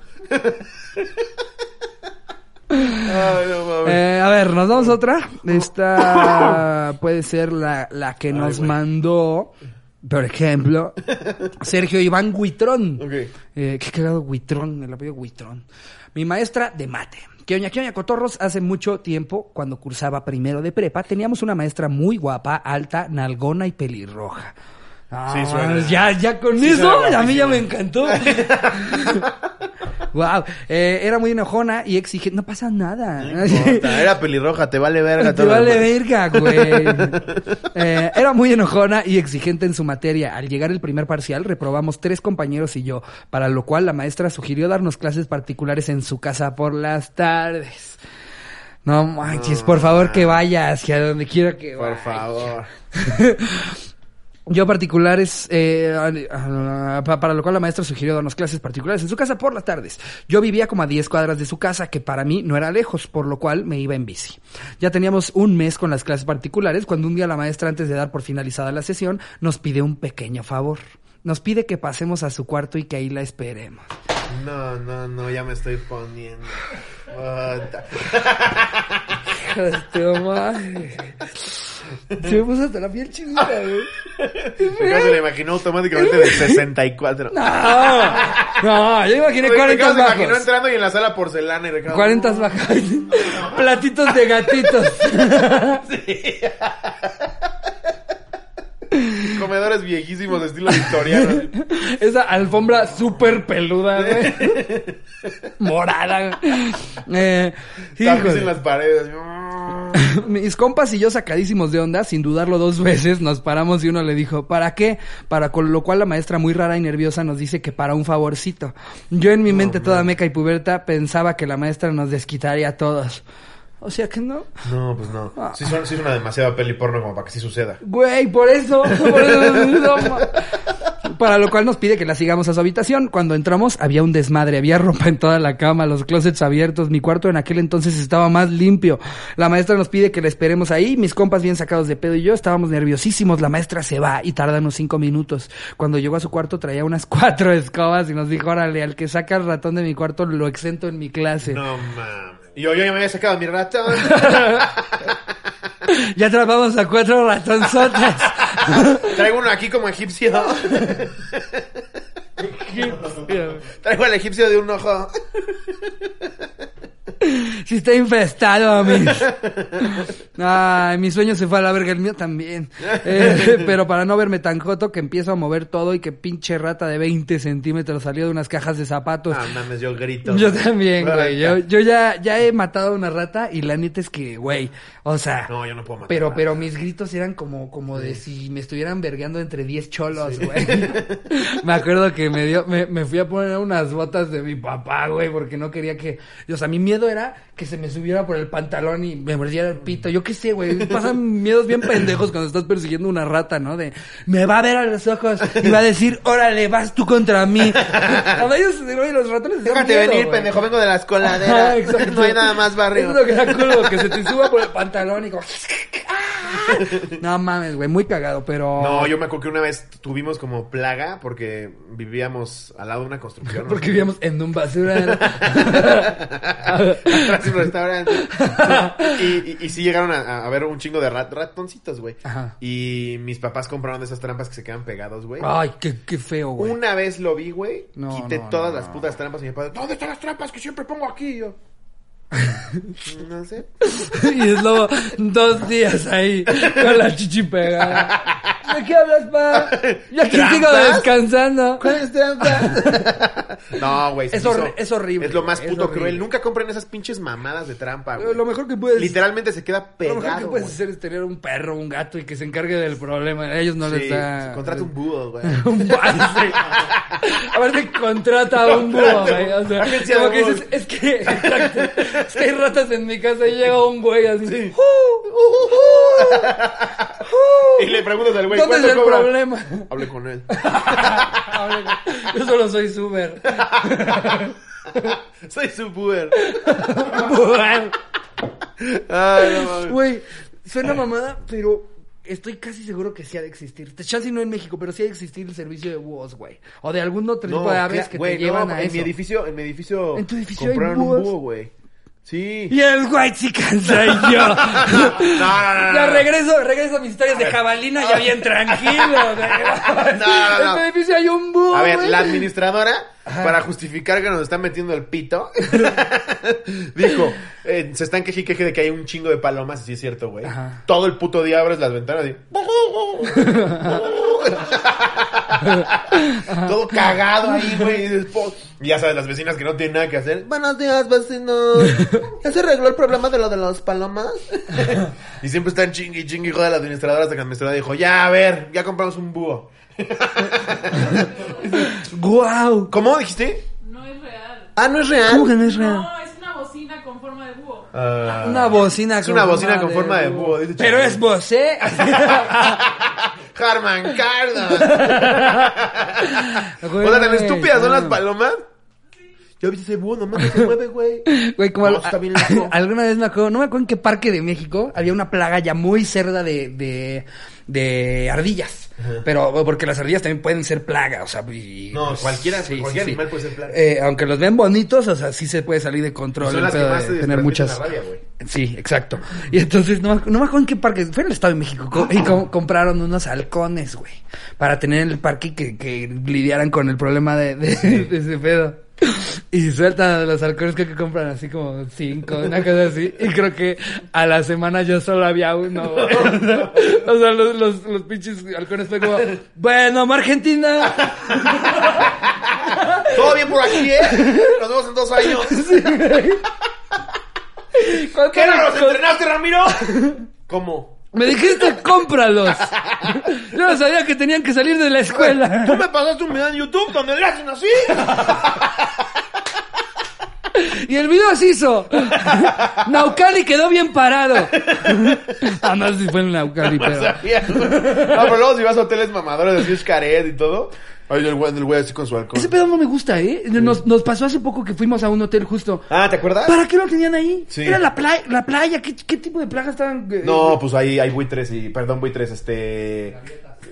Ay, no mames. Eh, a ver, nos damos otra. Esta puede ser la, la que nos mandó, por ejemplo, Sergio Iván Huitrón. Ok. Eh, qué cagado Huitrón, el apellido Huitrón. Mi maestra de mate. Que oña, que oña, cotorros, hace mucho tiempo, cuando cursaba primero de prepa, teníamos una maestra muy guapa, alta, nalgona y pelirroja. Ah, Sí, suena. ya, ya con Sí, eso, a mí ya me encantó. wow, eh, era muy enojona y exigente. No pasa nada. Puta, Era pelirroja, te vale verga. Te todo vale verga, güey. Eh, era muy enojona y exigente en su materia. Al llegar el primer parcial, reprobamos tres compañeros y yo, para lo cual la maestra sugirió darnos clases particulares en su casa por las tardes. No manches, No, por favor que vayas, que a donde quiera que Por favor. Yo particulares, eh, pa- para lo cual la maestra sugirió darnos clases particulares en su casa por las tardes. Yo vivía como a 10 cuadras de su casa, que para mí no era lejos, por lo cual me iba en bici. Ya teníamos un mes con las clases particulares cuando un día la maestra, antes de dar por finalizada la sesión, nos pide un pequeño favor. Nos pide que pasemos a su cuarto y que ahí la esperemos. No, no, no, ya me estoy poniendo. Madre. Se me puso hasta la piel chinita, güey. Se le imaginó automáticamente de 64. No, no, yo imaginé Ricardo 40 se imaginó bajos. entrando y en la sala porcelana y Ricardo. 40 bajas. Platitos de gatitos. Comedores viejísimos de estilo victoriano. Esa alfombra súper peluda, güey. Morada. güey. Eh, híjole. en las paredes. Mis compas y yo sacadísimos de onda, sin dudarlo dos veces, nos paramos y uno le dijo, ¿para qué? Para con lo cual la maestra muy rara y nerviosa nos dice que para un favorcito. Yo en mi mente toda meca y puberta pensaba que la maestra nos desquitaría a todos. O sea que no. No, pues no. Sí, son, sí es una demasiada peli porno como para que sí suceda. Güey, por eso. por eso no, Para lo cual nos pide que la sigamos a su habitación. Cuando entramos había un desmadre, había ropa en toda la cama, los closets abiertos, mi cuarto en aquel entonces estaba más limpio. La maestra nos pide que la esperemos ahí, mis compas bien sacados de pedo y yo estábamos nerviosísimos, la maestra se va y tarda unos cinco minutos. Cuando llegó a su cuarto traía unas cuatro escobas y nos dijo, órale, al que saca el ratón de mi cuarto lo exento en mi clase. No mames. Yo, yo ya me había sacado mi ratón. Ya atrapamos a cuatro ratonzotes. Traigo uno aquí como egipcio. Traigo al egipcio de un ojo. Si está infestado. Ay, mi sueño se fue a la verga, el mío también. Eh, pero para no verme tan joto que empiezo a mover todo y que pinche rata de 20 centímetros salió de unas cajas de zapatos. Ah, mames, yo grito. Yo también, güey. Yo, yo ya, ya he matado a una rata y la neta es que, güey, o sea... No, yo no puedo matar. Pero, pero mis gritos eran como, como de si me estuvieran vergueando entre 10 cholos, güey. me acuerdo que me dio, me, me fui a poner unas botas de mi papá, güey, porque no quería que, o sea, mi miedo era que se me subiera por el pantalón y me mordiera el pito. Yo qué sé, güey. Pasan miedos bien pendejos cuando estás persiguiendo una rata, ¿no? De, me va a ver a los ojos y va a decir, órale, vas tú contra mí. A ellos, güey, los ratones Déjate miedo, venir, pendejo. Vengo de las coladeras. no hay nada más barrio. Es lo que da culo, que se te suba por el pantalón y como... No mames, güey, muy cagado, pero... No, yo me acuerdo que una vez tuvimos como plaga porque vivíamos al lado de una construcción. ¿no? Porque vivíamos en un basurero. Atrás de un restaurante. y, y, y sí llegaron a, a ver un chingo de rat- ratoncitos, güey. Ajá. Y mis papás compraron de esas trampas que se quedan pegados, güey. Ay, qué, qué feo, güey. Una vez lo vi, güey. No, quité no, todas no, las putas trampas y mi padre, ¿dónde están las trampas que siempre pongo aquí? Y yo. No sé. Y es luego dos días ahí con la chichi pegada. ¿De qué hablas, pa? Yo aquí sigo ¿Trampas? descansando. ¿Cuáles trampas? no, güey. se Es es horrible, Es lo más puto horrible. cruel. Nunca compren esas pinches mamadas de trampa, güey. Lo mejor que puedes... Literalmente se queda Lo pegado. mejor que puedes hacer es tener un perro, un gato y que se encargue del problema. A ellos no Sí, les da... Contrata un búho, güey. Un bu- Ay, sí. Aparte contrata a un búho, güey. O sea, como que dices, es que, exacto, es que hay ratas en mi casa y llega un güey así. Y le preguntas al güey, ¿Dónde es ¿cuánto el cobra? problema? Hable con él. Yo solo soy súper. Soy su. Bueno, Ay, no mames. Güey, suena mamada, pero estoy casi seguro que sí ha de existir. Chance no en México, pero sí ha de existir el servicio de búhos, güey. O de algún otro tipo de aves que güey, te llevan a en eso. mi edificio, en mi edificio, ¿En tu edificio hay compraron un búho, güey. Sí. Y el white chican soy yo. No, no, no. Ya regreso, regreso a mis historias de jabalina ya bien tranquilo. No, no, no. En este edificio hay un búho, A ver, la administradora, para justificar que nos están metiendo el pito, dijo, eh, se están queje queje de que hay un chingo de palomas, y sí es cierto, güey. Todo el puto día abres las ventanas y... Todo cagado ahí, güey. y ya sabes, las vecinas que no tienen nada que hacer. Buenos días, vecinos. ¿Ya se arregló el problema de lo de las palomas? y siempre están chingui chingui, hijo de la administradora, hasta que la administradora dijo, ya, a ver, ya compramos un búho. Guau. ¿Cómo dijiste? No es real. Ah, no es real. ¿Cómo que no es real? No, es una bocina con Ah. Una bocina Es una bocina con forma de búho, dice Pero es vos, ¿eh? Harman Kardon. o sea, tan estúpidas son las palomas. ¿Ya viste ese búho? Nomás no se mueve, güey. Güey, como al- alguna vez me acuerdo, no me acuerdo en qué parque de México había una plaga ya muy cerda de, de, de ardillas. Pero porque las ardillas también pueden ser plaga, o sea, y- No, cualquiera- cualquier animal puede ser plaga. Eh, aunque los ven bonitos, o sea, sí se puede salir de control. Son las que pedo más de se tener muchas. la rabia, güey. Sí, exacto. Y entonces, no, no me acuerdo en qué parque, fue en el Estado de México, co- y co- compraron unos halcones, güey, para tener en el parque que, que lidiaran con el problema de, de, de ese pedo. Y sueltan los halcones creo que compran así como cinco, una cosa así. Y creo que a la semana yo solo había uno. güey. O sea, los, los, los pinches halcones fue como, bueno, Argentina. Todo bien por aquí, ¿eh? Nos vemos en dos años. ¿Cuánto ¿Qué no costó? entrenaste, Ramiro? ¿Cómo? Me dijiste, cómpralos. Yo no sabía que tenían que salir de la Tú escuela. me pasaste un video en YouTube donde le hacen así. Y el video se hizo. Naucali quedó bien parado. Ah, no sé si fue en Naucali, pero. No, pero luego si vas a hoteles mamadores así, Xcaret y todo. Ay, el güey, el güey así con su alcohol. Ese pedo no me gusta, ¿eh? Nos, nos pasó hace poco que fuimos a un hotel justo. Ah, ¿te acuerdas? ¿Para qué lo tenían ahí? Sí. Era la playa. La playa. ¿Qué, qué tipo de plagas estaban? eh? No, pues ahí hay buitres y, perdón, buitres, este...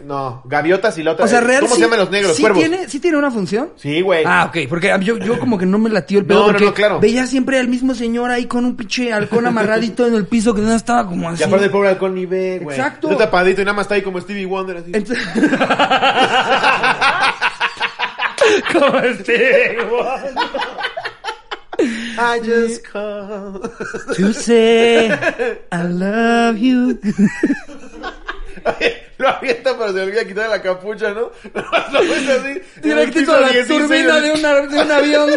No, gaviotas y la otra... O sea, real. ¿Cómo sí- se llaman los negros? ¿sí Cuervos. Tiene, ¿Sí tiene una función? Sí, güey. Ah, ok, porque yo, yo como que no me latió el pedo No, porque no, claro. veía siempre al mismo señor ahí con un pinche halcón amarradito en el piso que no estaba como así. Y aparte el pobre halcón ni ve, güey. Exacto. Está tapadito y nada más está ahí como Stevie Wonder así. Entonces... como este I just call. To say I love you. lo avienta pero se olvida quitar la capucha, ¿no? Lo ves así. Directito a la turbina de, una, de un avión.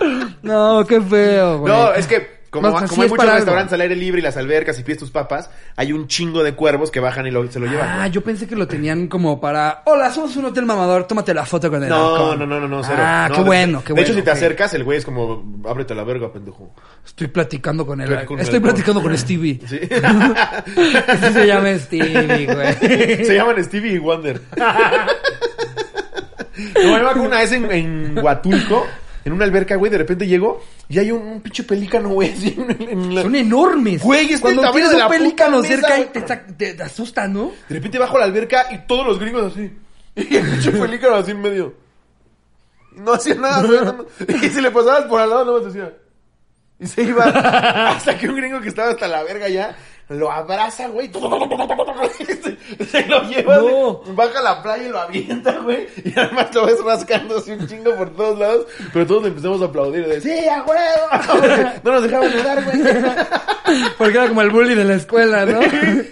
no, qué feo, güey. No, es que como, No, o sea, como sí hay muchos restaurantes al aire libre y las albercas y pides tus papas, hay un chingo de cuervos que bajan y lo- se lo llevan. Ah, yo pensé que lo tenían como para. Hola, somos un hotel mamador, tómate la foto con el No, halcón". no, no, no, no, cero. Ah, No, qué de- bueno, qué De bueno. hecho, si te acercas, el güey es como, ábrete la verga, pendejo. Estoy platicando con él. Con Estoy platicando con Stevie. Sí. Así se llama Stevie, güey. Se llaman Stevie y Wonder. No, me acuerdo una vez en, en Huatulco, en una alberca, güey, de repente llego y hay un, un pinche pelícano, güey, la- Son enormes. Güey, este Cuando tienes de un puta pelícano mesa, cerca y te, te, asusta, ¿no? De repente bajo la alberca y todos los gringos así. Y el pinche pelícano así en medio. No hacía nada, güey. Y si le pasabas por al lado, no más decía. Y se iba. Hasta que un gringo que estaba hasta la verga ya lo abraza, güey. Se, lo lleva. No. así, Baja a la playa y lo avienta, güey. Y además lo ves rascándose un chingo por todos lados. Pero todos le empezamos a aplaudir. De, sí, a huevo. No nos dejaban nadar, güey. Porque era como el bully de la escuela, ¿no?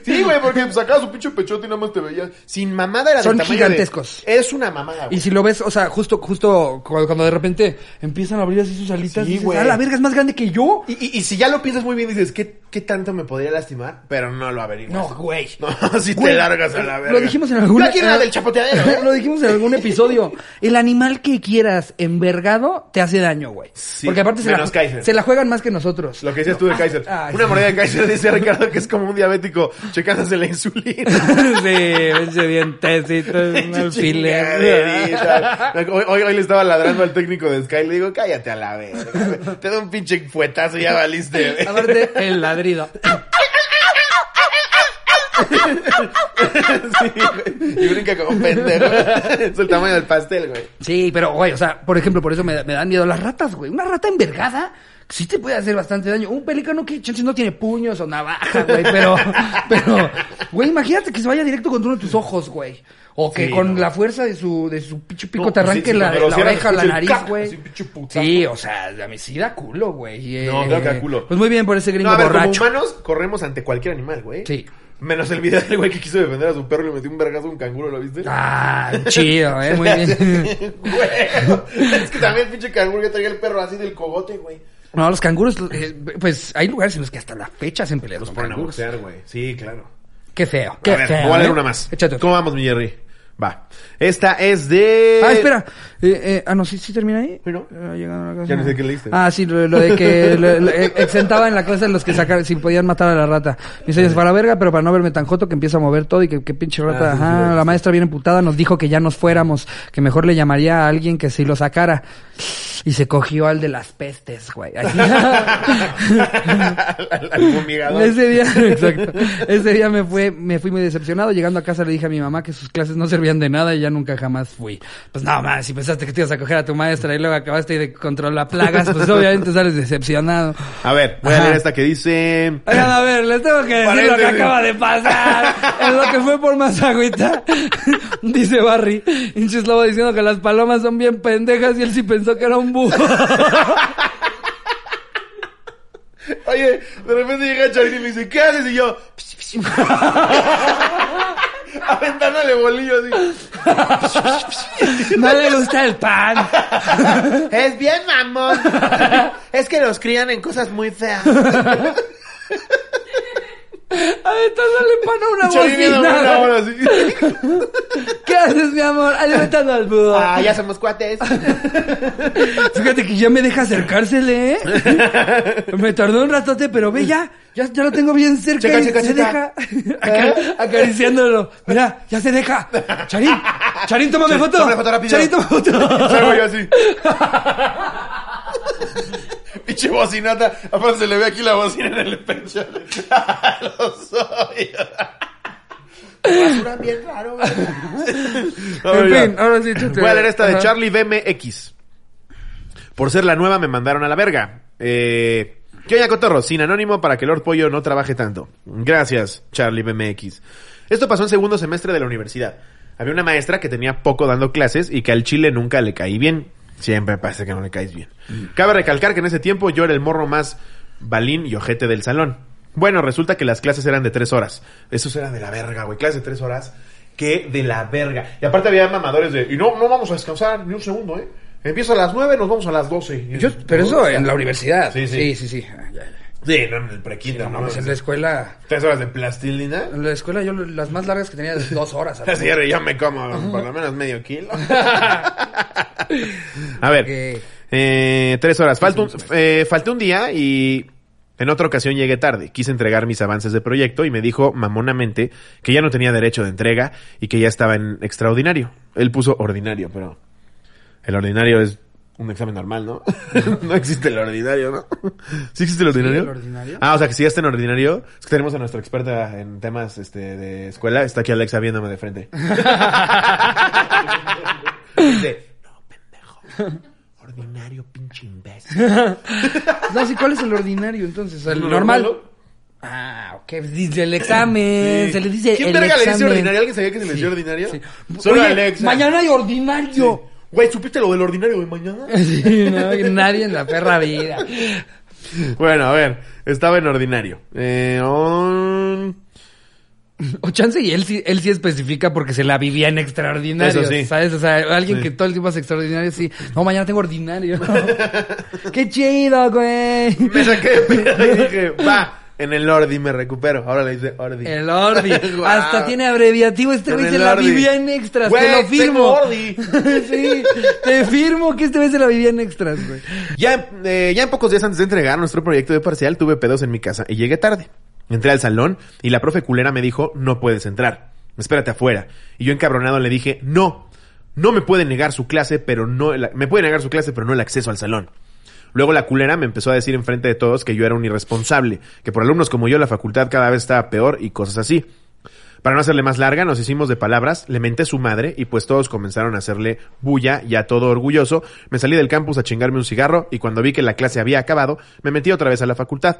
Sí, güey, porque sacaba su pinche pechote y nada más te veías. Sin mamada era Son de- gigantescos. Es una mamada, güey. Y si lo ves, o sea, justo, justo cuando, cuando de repente empiezan a abrir así sus alitas, Sí, dices, güey. ah, la verga es más grande que yo. Y, y- y si ya lo piensas muy bien, dices, ¿qué, ¿qué tanto me podría lastimar? Pero no lo averiguas. No, güey. No, si te largas a la verga. Lo dijimos en algún Yo aquí era del chapoteadero, ¿eh? Lo dijimos en algún episodio. El animal que quieras envergado te hace daño, güey. Sí, Porque aparte se la, se la juegan más que nosotros. Lo que decías tú de Kaiser. Ay. Una moneda de Kaiser dice Ricardo que es como un diabético checándose la insulina. sí, ese dientecito, un alfiler. Hoy, hoy, hoy le estaba ladrando al técnico de Sky. Le digo, cállate a la verga. Te da un pinche fuetazo y ya valiste. Aparte, el ladrido. Sí, güey. Y brinca como un pendejo. Es el tamaño del pastel, güey. Sí, pero, güey, o sea, por ejemplo, por eso me, me dan miedo las ratas, güey. Una rata envergada. sí te puede hacer bastante daño. Un pelícano que chance no tiene puños o navaja, güey, pero, pero, güey, imagínate que se vaya directo contra uno de tus ojos, güey. O que Sí, con no. la fuerza de su, de su pinche pico No, te sí, arranque sí, la, la oreja, la nariz, güey. Sí, o sea, a mí sí da culo, güey. Eh, No, da culo. Pues muy bien por ese gringo No, a ver, borracho. como humanos corremos ante cualquier animal, güey. Sí. Menos el video del güey que quiso defender a su perro y le metió un vergazo a un canguro, ¿lo viste? Ah, chido, eh, muy bien. Güey, es que también el pinche canguro ya traía el perro así del cogote, güey. No, los canguros, eh, pues hay lugares en los que hasta la fecha hacen peleas Los con ponen a canguros. boxear, güey. Sí, claro. Qué feo, qué a ver, feo. voy a leer ¿eh? una más. Échate. ¿Cómo vamos, mi Jerry? Va. Esta es de... Ah, espera. Eh, eh, ah, no, ¿sí, sí termina ahí? Sí, ¿no? Eh, llegando a la casa. Ya no sé qué leíste. Ah, sí, lo, lo de que lo- lo- eh, exentaba en la clase a los que sacar, si podían matar a la rata. Mis años para la verga, pero para no verme tan joto que empieza a mover todo y que, que pinche rata. Ah, sí, sí, ajá, la maestra bien emputada nos dijo que ya nos fuéramos, que mejor le llamaría a alguien que si lo sacara. Y se cogió al de las pestes, güey. Al. Ese día, exacto. Ese día me fue, me fui muy decepcionado. Llegando a casa le dije a mi mamá que sus clases no servían de nada y ya nunca jamás fui. Pues no, más, si pensaste que te ibas a coger a tu maestra y luego acabaste de controlar plagas, pues obviamente sales decepcionado. A ver, voy a leer esta que dice... Oigan, a ver, les tengo que decir lo que acaba de pasar. En lo que fue por más agüita. Dice Barry. Hinches Lobo diciendo que las palomas son bien pendejas y él sí pensó que era un búho. Oye, de repente llega Charín y me dice, ¿qué haces? Y yo... Aventándole bolillo así. No le gusta el pan. Es bien mamón. Es que los crían en cosas muy feas. Aventándole pan a una bocina. así. ¿Qué haces, mi amor? Alimentando al búho. Ah, ya somos cuates. Fíjate que ya me deja acercársele, ¿eh? Me tardó un ratote, pero ve ya, ya, ya lo tengo bien cerca Checa, y checa, se checa. deja acar- acariciándolo. Mira, ya se deja. Charín, Charín, tómame Ch- foto. tómale foto rápido. Charín, toma foto. Salgo yo así. Pinche bocinata. Aparte se le ve aquí la bocina en el pecho. Los oídos. Basura bien raro, güey. En fin, ahora sí, échate. Voy a leer esta de Ajá. Charlie BMX. Por ser la nueva me mandaron a la verga. Eh, ¿Qué oña cotorro? Sin anónimo para que Lord Pollo no trabaje tanto. Gracias, Charlie BMX. Esto pasó en segundo semestre de la universidad. Había una maestra que tenía poco dando clases y que al chile nunca le caí bien. Siempre parece que no le caes bien. Cabe recalcar que en ese tiempo yo era el morro más balín y ojete del salón. Bueno, resulta que las clases eran de tres horas. Esos eran de la verga, güey. Clases de tres horas. Que de la verga. Y aparte había mamadores de... Y no, no vamos a descansar ni un segundo, ¿eh? Empiezo a las nueve, nos vamos a las doce. Yo- pero eso en la universidad. Sí, sí. Sí, sí, sí. Ah, ya, ya. Sí, no, en el prequinto, No no, mames, en la escuela. Tres horas de plastilina. En la escuela yo las más largas que tenía dos horas. Así ya me como por lo menos medio kilo. a ver, eh, tres horas. Falta un, eh, falté un día y en otra ocasión llegué tarde. Quise entregar mis avances de proyecto y me dijo mamonamente que ya no tenía derecho de entrega y que ya estaba en extraordinario. Él puso ordinario, pero el ordinario es un examen normal, ¿no? no existe el ordinario, ¿no? ¿Sí existe el ordinario? el ordinario. Ah, o sea que si ya está en ordinario, es que tenemos a nuestra experta en temas este, de escuela. Está aquí Alexa viéndome de frente. Dice, no, pendejo. Ordinario, pinche imbécil. No, sí, ¿cuál es el ordinario entonces? El ¿Lo normal. normal, Ah, ok, dice el examen. Sí. Se le dice ¿Quién el verga le dice ordinario? ¿Alguien sabía que se le Sí, decía ordinario? sí. Solo Oye, Alexa. Mañana hay ordinario. Güey, ¿supiste lo del ordinario de mañana? Sí, no, nadie en la perra vida. bueno, a ver. Estaba en ordinario. Eh, un- O chance y él sí, él sí especifica porque se la vivía en extraordinario. Eso sí. ¿Sabes? O sea, alguien Sí. que todo el tiempo hace extraordinario, sí. No, mañana tengo ordinario. ¡Qué chido, güey! Me saqué de pedo y dije, va, en el Ordi me recupero. Ahora le dice Ordi. El Ordi. Guau. Hasta tiene abreviativo. Este güey se la Ordi. vivía en extras. Güey, te lo firmo. Ordi. sí, te firmo que este güey se la vivía en extras, güey. Ya, eh, ya en pocos días antes de entregar nuestro proyecto de parcial, tuve pedos en mi casa y llegué tarde. Entré al salón y la profe culera me dijo, no puedes entrar. Espérate afuera. Y yo encabronado le dije, no, no me puede negar su clase, pero no, el- me puede negar su clase, pero no el acceso al salón. Luego la culera me empezó a decir enfrente de todos que yo era un irresponsable, que por alumnos como yo la facultad cada vez estaba peor y cosas así. Para no hacerle más larga, nos hicimos de palabras, le menté su madre y pues todos comenzaron a hacerle bulla y a todo orgulloso. Me salí del campus a chingarme un cigarro y cuando vi que la clase había acabado, me metí otra vez a la facultad.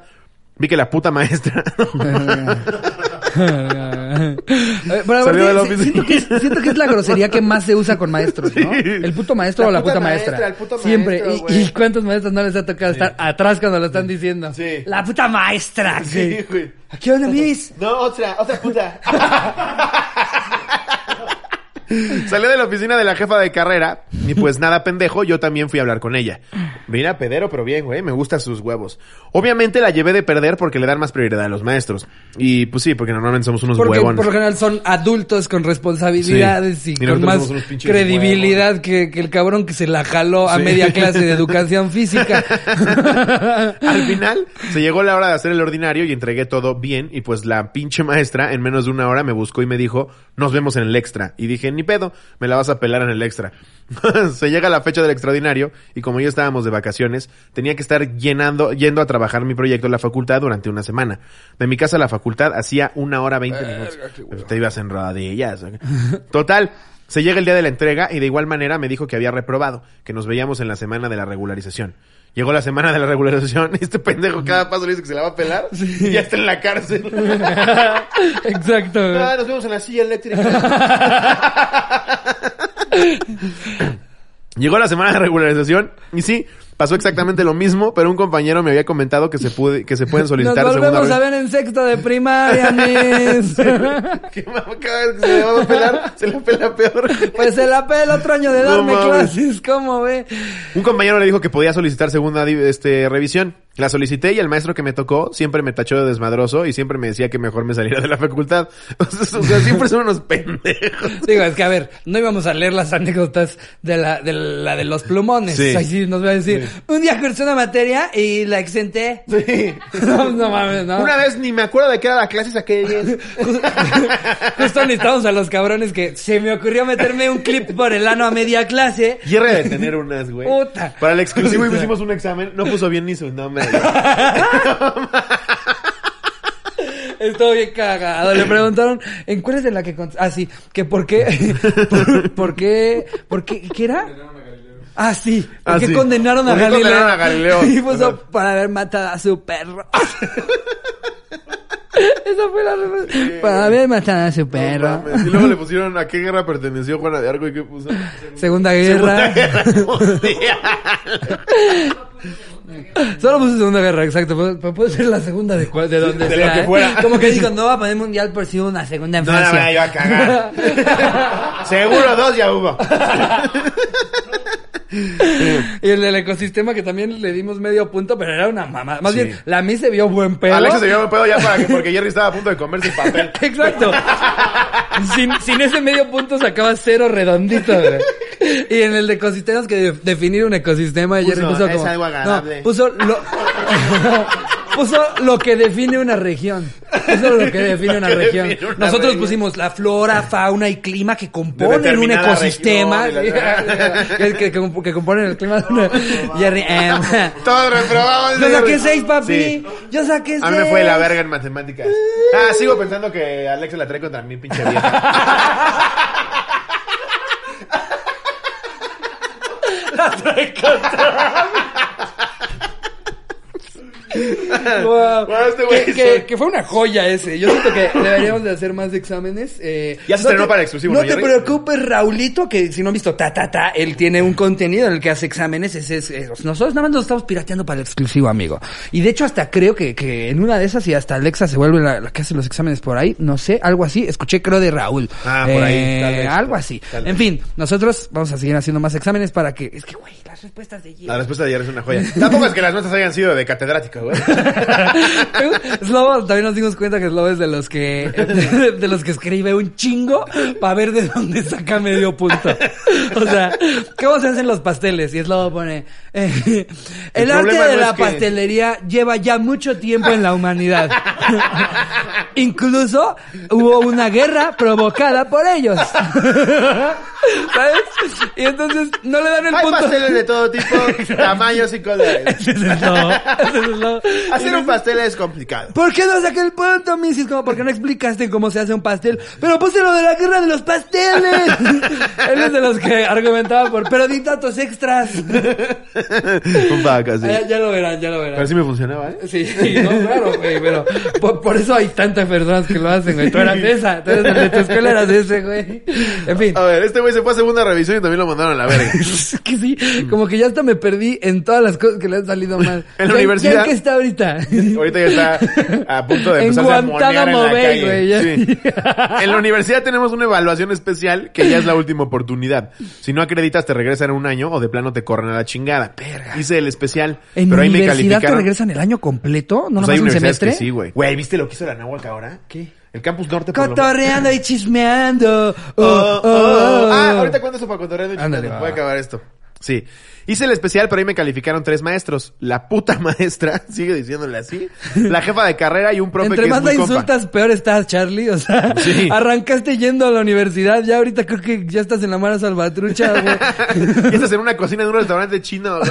Vi que la puta maestra... Eh, pero Salió de la aparte, oficina. siento, que es, siento que es la grosería que más se usa con maestros, ¿no? El puto maestro La o la puta puta maestra, maestra. el puto Siempre. maestro, Y- y, cuántos maestros no les ha tocado estar atrás cuando lo están diciendo? Sí. La puta maestra. Sí, güey. ¿A qué onda, Miss? No, otra, otra puta. Salí de la oficina de la jefa de carrera y pues nada pendejo, yo también fui a hablar con ella. Mira, pedero, pero bien, güey, me gustan sus huevos. Obviamente la llevé de perder porque le dan más prioridad a los maestros. Y pues sí, porque normalmente somos unos Porque huevones. por lo general son adultos con responsabilidades Sí. y, Y con más credibilidad que, que el cabrón que se la jaló a Sí. media clase de educación física. Al final, se llegó la hora de hacer el ordinario y entregué todo bien. Y pues la pinche maestra, en menos de una hora, me buscó y me dijo, nos vemos en el extra. Y dije, ni pedo, me la vas a pelar en el extra. se llega la fecha del extraordinario y como ya estábamos de vacaciones, tenía que estar llenando, yendo a trabajar mi proyecto en la facultad durante una semana. De mi casa a la facultad hacía una hora veinte minutos. Te ibas en rodillas. Total. Se llega el día de la entrega y de igual manera me dijo que había reprobado, que nos veíamos en la semana de la regularización. Llegó la semana de la regularización y este pendejo cada paso le dice que se la va a pelar y ya está en la cárcel. Exacto. Ah, nos vemos en la silla eléctrica. Llegó la semana de regularización y sí, pasó exactamente lo mismo, pero un compañero me había comentado que se puede, que se pueden Nos solicitar volvemos segunda a ver en sexto de primaria, Miss. Que mamá, que se le va a pelar, se le pela peor. Pues se la pela otro año de No darme mames. clases, ¿cómo ve? Un compañero le dijo que podía solicitar segunda este, revisión. La solicité y el maestro que me tocó siempre me tachó de desmadroso y siempre me decía que mejor me saliera de la facultad. O sea, o sea, siempre son unos pendejos. Digo, es que a ver, no íbamos a leer las anécdotas de la de, la de los plumones. Sí. Ahí sí nos va a decir, un día cursé una materia y la exenté. Sí. No, no mames, no. Una vez ni me acuerdo de qué era la clase y saqué 10. Justo necesitamos a los cabrones que se me ocurrió meterme un clip por el ano a media clase. Hierre de tener unas, güey. Puta. Para el exclusivo hicimos un examen. No puso bien ni su nombre. Estuvo bien cagado. Le preguntaron, ¿en cuál es de la que... cont- Ah, sí, que por qué... por, por qué... ¿Por qué? ¿Qué era? Ah, sí. ¿Por Ah, qué sí. condenaron a ¿Por qué Galileo? condenaron a Galileo? Y puso para haber matado a su perro. Esa fue la respuesta. Para haber matado a su perro. Y luego le pusieron a qué guerra perteneció Juana de Arco y qué puso. Segunda Segunda guerra. Guerra Mundial. Solo puse Segunda Guerra, exacto. Puede, puede ser la segunda de, cual- de donde De sea. lo que ¿eh? Como que dijo, no va a poner mundial por si una segunda en No, no, Francia. me iba a cagar. Seguro dos ya hubo. Y el del ecosistema que también le dimos medio punto, pero era una mamá. Más Sí. bien, la mí se vio buen pedo. Alexa se llevó un pedo ya para que, porque Jerry estaba a punto de comerse el papel. Exacto. sin, sin ese medio punto sacaba cero redondito, güey. Y en el de ecosistemas que de- definir un ecosistema, Puso, Jerry puso "Es como... algo agradable". No, puso lo... puso lo que define una región. Puso lo que define una región. define una Nosotros región. pusimos la flora, fauna y clima que componen un ecosistema. la- que, que, componen el clima de una... Jerry, Todos reprobamos. Yo saqué seis, papi. Sí. Yo saqué seis. A mí me fue la verga en matemáticas. Ah, sigo pensando que Alexa la trae contra mi pinche vieja. Wow. Wow, este güey que, soy- que- que fue una joya ese. Yo siento que deberíamos de hacer más exámenes. eh, Ya se no estrenó te- para el exclusivo, No ¿no, te Jerry? preocupes, Raulito, que si no han visto ta ta ta, él tiene un contenido en el que hace exámenes. Ese es, eh, nosotros nada más nos estamos pirateando para el exclusivo, amigo. Y de hecho hasta creo que, que en una de esas y hasta Alexa se vuelve la, la que hace los exámenes por ahí, no sé, algo así. Escuché creo de Raúl. Ah, por ahí, Eh, tal vez. algo así. Tal en fin, nosotros vamos a seguir haciendo más exámenes para que es que güey, las respuestas de La respuesta de Jerry es una joya. Tampoco es que las nuestras hayan sido de güey. Slobo, también nos dimos cuenta que Slobo es de los que de, de los que escribe un chingo para ver de dónde saca medio punto. O sea, ¿cómo se hacen los pasteles? Y Slobo pone eh, el, El arte de no la que- pastelería lleva ya mucho tiempo en la humanidad. Incluso hubo una guerra provocada por ellos. ¿Sabes? Y entonces no le dan el Hay punto. pasteles de todo tipo, tamaños y colores. Ese es el lobo. Ese es el lobo. Hacer un pastel es complicado. ¿Por qué no saqué el punto, Missy? Como porque no explicaste cómo se hace un pastel. Pero puse lo de la guerra de los pasteles. Él es de los que argumentaba por, pero di datos extras. Un vaca, sí. Ah, ya, ya lo verán, ya lo verán. Pero sí me funcionaba, ¿eh? Sí, no, claro, güey, pero por, por eso hay tantas personas que lo hacen, güey. Tú eras esa, tú eres de tu escuela, eras ese, güey. En fin. A ver, este güey se fue a segunda revisión y también lo mandaron a la verga. Es que sí, como que ya hasta me perdí en todas las cosas que le han salido mal. En la ¿Ya- universidad. ¿Ya en qué está ahorita? Ahorita ya está a punto de En empezar a monear en la calle. Sí. En la universidad tenemos una evaluación especial que ya es la última oportunidad. Si no acreditas te regresan en un año o de plano te corren a la chingada. Hice el especial, ¿En pero ahí me universidad te calificaron. regresan el año completo? ¿No Pues nomás hay un semestre? que sí, güey. Güey, ¿viste lo que hizo la Nahuac ahora? ¿Qué? El campus norte por lo menos. Cotorreando y chismeando. Oh, Oh, oh, oh. oh. Ah, ahorita cuento eso para cotorreando y Ándale, Voy a acabar esto. Sí. Hice el especial, pero ahí me calificaron tres maestros. La puta maestra, sigue diciéndole así. La jefa de carrera y un profe Entre que más es la muy compa. insultas, peor estás, Charlie. O sea, Sí. arrancaste yendo a la universidad. Ya ahorita creo que ya estás en la mara salvatrucha, güey. Estás en una cocina de un restaurante chino. güey.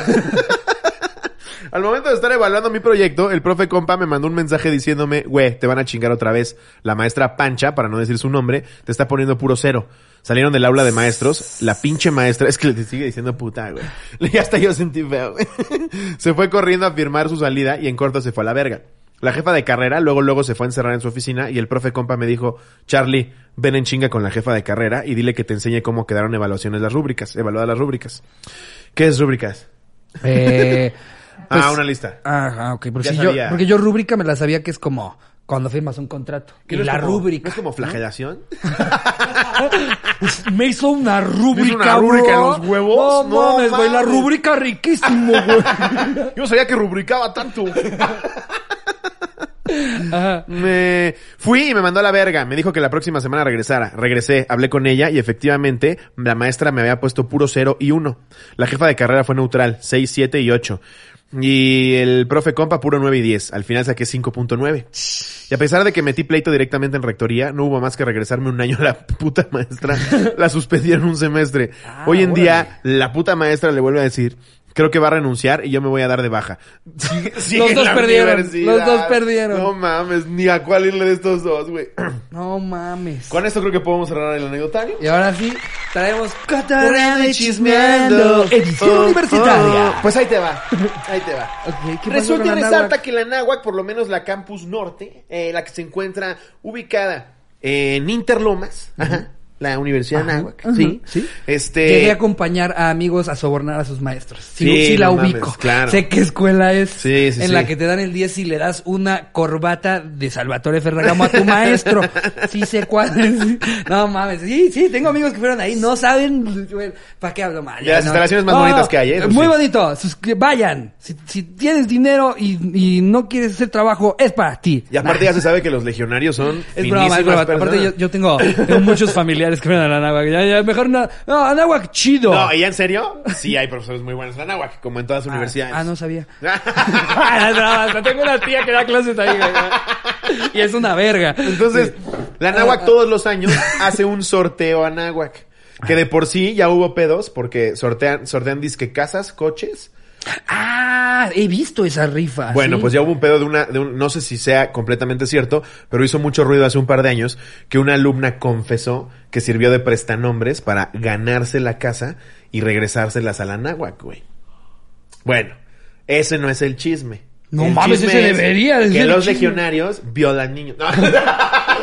Al momento de estar evaluando mi proyecto, el profe compa me mandó un mensaje diciéndome, güey, te van a chingar otra vez. La maestra Pancha, para no decir su nombre, te está poniendo puro cero. Salieron del aula de maestros, la pinche maestra, es que le sigue diciendo puta, güey. Y hasta yo sentí feo, güey. Se fue corriendo a firmar su salida y en corto se fue a la verga. La jefa de carrera luego luego se fue a encerrar en su oficina y el profe compa me dijo, Charlie, ven en chinga con la jefa de carrera y dile que te enseñe cómo quedaron evaluaciones las rúbricas, evaluadas las rúbricas. ¿Qué es rúbricas? Eh, pues- ah, una lista. Ajá, ok. Porque, si yo, porque yo rúbrica me la sabía que es como cuando firmas un contrato. Y ¿No es la como- rúbrica. ¿No es como flagelación? Me hizo una rúbrica, una rúbrica en los huevos? No, No mames, güey. La rúbrica riquísimo, güey. Yo no sabía que rubricaba tanto. Ajá. Me fui y me mandó a la verga. Me dijo que la próxima semana regresara. Regresé, hablé con ella y efectivamente la maestra me había puesto puro cero y uno. La jefa de carrera fue neutral, 6, 7 y 8. Y el profe compa puro 9 y 10. Al final saqué 5.9. Y a pesar de que metí pleito directamente en rectoría, no hubo más que regresarme un año a la puta maestra. La suspendieron un semestre. Ah, Hoy en día, la puta maestra le vuelve a decir, creo que va a renunciar y yo me voy a dar de baja. Los dos perdieron, los dos perdieron. No mames, ni a cuál irle de estos dos, güey. No mames. Con esto creo que podemos cerrar el anecdotario. Y ahora sí, traemos y Chismeando. Edición Oh, universitaria. oh. Pues ahí te va, ahí te va. Ok, ¿qué Resulta y resalta que la Náhuac, por lo menos la campus norte, eh, la que se encuentra ubicada en Interlomas, ajá, la Universidad Ajá, Náhuac, ajá, sí, sí. este... Llegué a acompañar a amigos a sobornar a sus maestros. Sí, Sí, sí la no mames, ubico. claro. Sé qué escuela es. Sí, sí, en la que te dan el 10 y le das una corbata de Salvatore Ferragamo a tu maestro. sí sé cuál es. No mames. Sí, sí, tengo amigos que fueron ahí. No saben. ¿Para qué hablo mal? De las No. instalaciones más bonitas que hay, ¿eh? Muy bonito. Sus- Vayan. Si, si tienes dinero y, y no quieres hacer trabajo, es para ti. Y aparte Nah. ya se sabe que los legionarios son Es broma, es broma. Aparte yo tengo, tengo muchos familiares que ven a la Anáhuac. Ya, ya, mejor no. No, Anáhuac chido. No, ¿y en serio? Sí, hay profesores muy buenos en la Náhuac, como en todas las universidades. Ah, no sabía. Ah, broma, hasta tengo una tía que da clases ahí, güey. Y es una verga. Entonces, la Ah, Náhuac todos los años hace un sorteo a Náhuac. Que de por sí ya hubo pedos porque sortean, sortean disque casas, coches. Ah, he visto esa rifa. Bueno, ¿sí? pues ya hubo un pedo de una, de un, no sé si sea completamente cierto, pero hizo mucho ruido hace un par de años que una alumna confesó que sirvió de prestanombres para ganarse la casa y regresárselas a la Náhuac, güey. Bueno, ese no es el chisme. No El mames, ese es debería de Que los chisme. legionarios violan niños. No.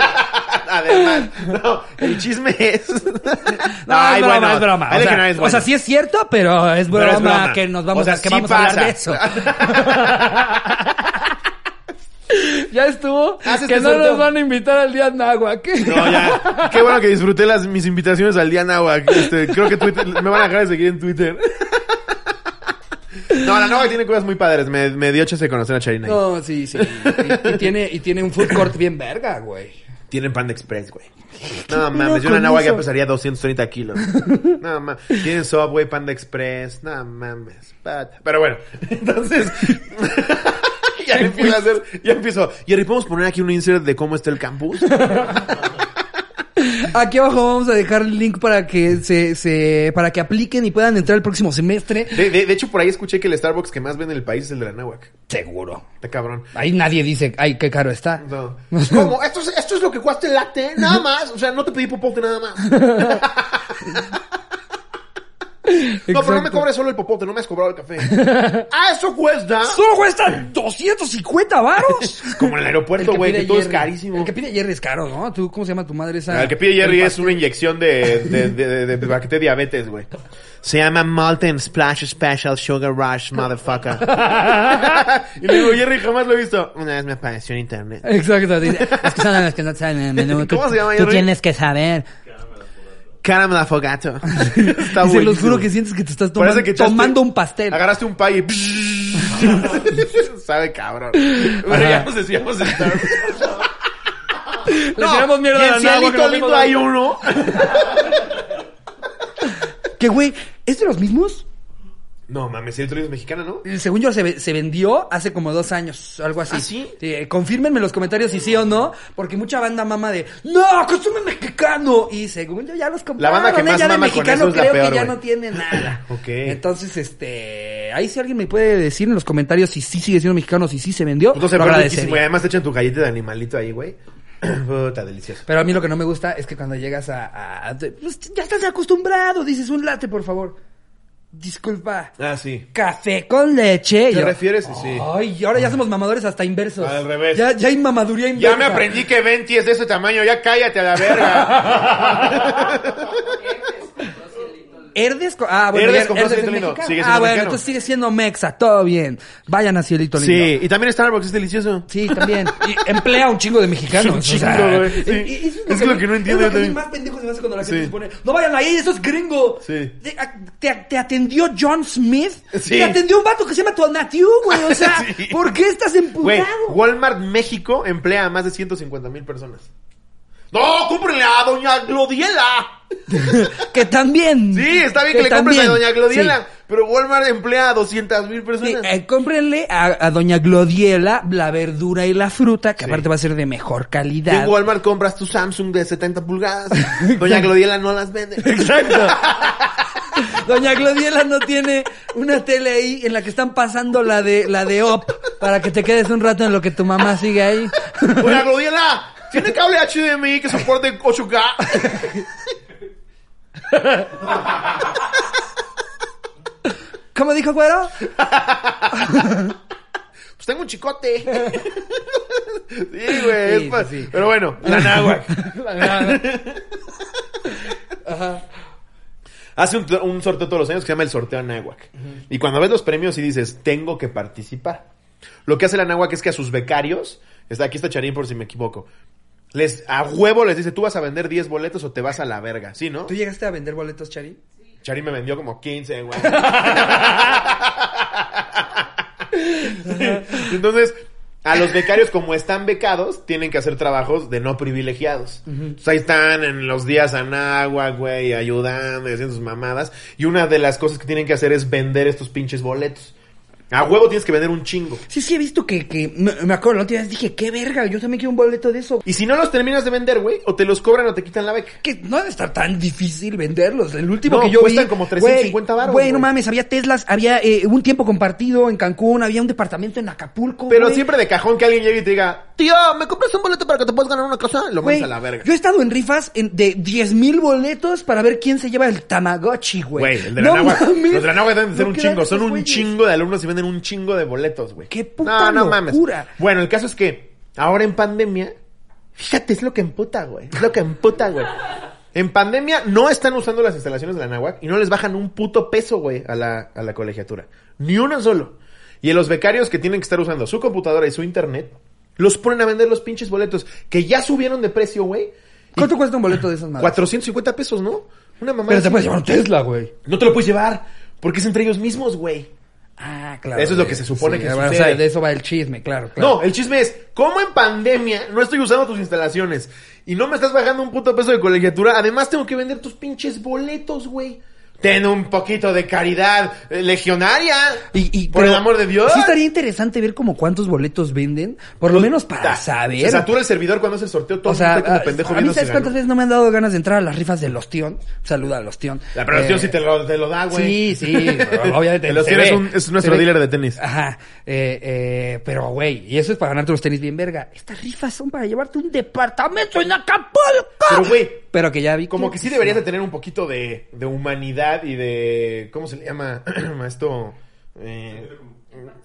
Además, no, el chisme es... No, Ay, es broma, bueno, es broma. O sea, o sí es cierto, pero es Pero broma, es broma. que nos vamos O sea, a, que sí vamos a hablar de eso. ya estuvo. Haces que no nos van a invitar al día Náhuac. No, ya. Qué bueno que disfruté las, mis invitaciones al día Náhuac. Este, creo que Twitter, me van a dejar de seguir en Twitter. No, la Náhuac tiene cosas muy padres. Me, me dio chance de conocer a Charina. No, sí, sí. Y, y tiene, y tiene un food court bien verga, güey. Tienen Panda Express, güey. No mames, yo una eso. pesaría 230 kilos. No mames. Tienen Subway, Panda Express. No mames. pata. Pero bueno, entonces... ya empiezo a hacer... Ya empiezo... Y ahora, ¿podemos poner aquí un insert de cómo está el campus? Aquí abajo vamos a dejar el link para que se, se, para que apliquen y puedan entrar el próximo semestre. De, de- de hecho, por ahí escuché que el Starbucks que más vende en el país es el de la Náhuac. Seguro. Está cabrón. Ahí nadie dice, ay, qué caro está. No. ¿Cómo? Esto es, esto es lo que cuesta el latte, nada más. O sea, no te pedí popote nada más. No, pero no me cobres solo el popote, no me has cobrado el café. ¡Ah, eso cuesta! Solo cuesta 250 varos. Como en el aeropuerto, güey, que, todo es carísimo. El que pide Jerry es caro, ¿no? ¿Tú, ¿Cómo se llama tu madre esa? El que pide Jerry es una inyección de, de, de, de, de- diabetes, güey. Se llama Molten Splash Special Sugar Rush, motherfucker. y le digo, Jerry, jamás lo he visto. Una vez me apareció en internet. Exacto. es que son los que no saben el menú. Tú- ¿Cómo se llama, Tú Jerry? tienes que saber. Caramel afogato. Está Y se los juro que sientes que te estás tomando, que tomando un pastel. Agarraste un pay y... Sabe cabrón. Bueno, ya nos decíamos de Starbucks. Le tiramos mierda y la Cielito lindo hay uno. Que güey, ¿es de los mismos? No, mames, Cielito lindo es mexicana, ¿no? Eh, Según yo, se, ve- se vendió hace como dos años, algo así. ¿Ah, sí? eh, confírmenme en los comentarios si sí o no, porque mucha banda mama de, ¡No, consume mexicano! Y según yo ya los compraron, banda que más ya de con mexicano es la creo peor, que ya no tiene nada. Ok. Entonces, este, ahí si alguien me puede decir en los comentarios si sí sigue siendo mexicano, si sí se vendió, pero agradecería. riquísimo. Y además te echan tu galleta de animalito ahí, güey. Puta, delicioso. Pero a mí lo que no me gusta es que cuando llegas a... a- a- pues, ya estás acostumbrado, dices un latte, por favor. Disculpa. Ah, sí. Café con leche. ¿Te yo, refieres? Sí. Ay, ahora ya somos mamadores hasta inversos. Al revés. Ya, ya hay mamaduría inversa. Ya me aprendí que Venti es de ese tamaño. Ya cállate a la verga. Herdes. Ah, bueno, Herdes Cielito Lindo. mexicano. Sigue Ah, siendo bueno, mexicano. entonces sigue siendo mexa. Todo bien. Vayan a Cielito Lindo. Sí, y también Starbucks es delicioso. Sí, también. Y emplea un chingo de mexicanos. Un chingo, güey, sí. y- y eso Es lo que no entiendo Es lo que también. más pendejo se me hace cuando la gente Sí. se pone, no vayan ahí, eso es gringo. Sí. Te, te- te atendió John Smith. Sí. Te atendió un vato que se llama Tonatiu, güey. O sea, Sí. ¿por qué estás Güey, emputado? Walmart México emplea a más de 150 mil personas. ¡No! ¡Cómprenle a Doña Glodiela! que también. Sí, está bien que, le compren a Doña Glodiela. sí. Pero Walmart emplea a 200 mil Sí, personas. eh, cómprenle a, a Doña Glodiela la verdura y la fruta, que Sí. aparte va a ser de mejor calidad. en Walmart compras tu Samsung de 70 pulgadas. Doña Glodiela no las vende. Exacto. Doña Glodiela no tiene una tele ahí en la que están pasando la de la de OP para que te quedes un rato en lo que tu mamá sigue ahí. Doña Glodiela, ¿tiene cable HDMI que soporte 8K? ¿Cómo dijo güero? Pues tengo un chicote. Sí, güey. Sí, sí, sí. Pero bueno, la náhuac. Hace un, un sorteo todos los años que se llama el sorteo náhuac. Y cuando ves los premios y dices, tengo que participar. Lo que hace la náhuac es que a sus becarios, está, aquí está Charín por si me equivoco, les, a huevo les dice, tú vas a vender 10 boletos o te vas a la verga. ¿Sí, no? ¿Tú llegaste a vender boletos, Chari? Charín me vendió como 15, güey. Entonces, a los becarios, como están becados, tienen que hacer trabajos de no privilegiados. Entonces, ahí están en los días Anáhuac, güey, ayudando y haciendo sus mamadas. Y una de las cosas que tienen que hacer es vender estos pinches boletos. A huevo tienes que vender un chingo. Sí, sí, he visto que, que me, acuerdo la última vez dije, qué verga, yo también quiero un boleto de eso. Y si no los terminas de vender, güey, o te los cobran o te quitan la beca. Que no debe estar tan difícil venderlos. El último No, que yo cuestan vi. como 350 güey, varos, Güey, no mames, había Teslas, había eh, un tiempo compartido en Cancún, había un departamento en Acapulco. Pero siempre de cajón que alguien llegue y te diga, tío, ¿me compras un boleto para que te puedas ganar una cosa? Lo mandas a la verga. Yo he estado en rifas en- de 10 mil boletos para ver quién se lleva el Tamagotchi, güey. Güey, el de la No. Los de la deben de ser No un chingo. Son un chingo de alumnos y venden un chingo de boletos, güey. ¡Qué puta locura! Bueno, el caso es que ahora en pandemia, fíjate, es lo que emputa, güey. Es lo que emputa, güey. En pandemia no están usando las instalaciones de la náhuac y no les bajan un puto peso, güey, a la, a la colegiatura. Ni uno solo. Y a los becarios que tienen que estar usando su computadora y su internet, los ponen a vender los pinches boletos que ya subieron de precio, güey. ¿Cuánto cuesta un boleto de esas madres? 450 pesos, ¿no? Una mamá. Pero te puedes llevar un Tesla, güey. No te lo puedes llevar, porque es entre ellos mismos, güey. Ah, claro. Eso es lo que se supone que O sucede. sea, de eso va el chisme, claro, claro. No, el chisme es, ¿cómo en pandemia no estoy usando tus instalaciones y no me estás bajando un puto peso de colegiatura? Además tengo que vender tus pinches boletos, güey. Ten un poquito de caridad eh, legionaria. Y, y- por pero el amor de Dios. Sí estaría interesante ver como cuántos boletos venden, por lo menos para Ta- saber. Se satura el servidor cuando hace el sorteo. Todo O sea, a, como pendejo a mí viendo si sabes cuántas veces no me han dado ganas de entrar a las rifas del Ostión. Saluda al Ostión. La producción Eh, sí te lo, te lo da, güey. Sí, sí, obviamente. Ostión ve, es, un- es nuestro dealer de tenis. Ajá, eh, eh, pero güey, y eso es para ganarte los tenis bien verga. Estas rifas son para llevarte un departamento en Acapulco. Pero, güey, Pero que ya vi Como que sí deberías de tener un poquito de, de humanidad y de... ¿Cómo se le llama esto? Eh,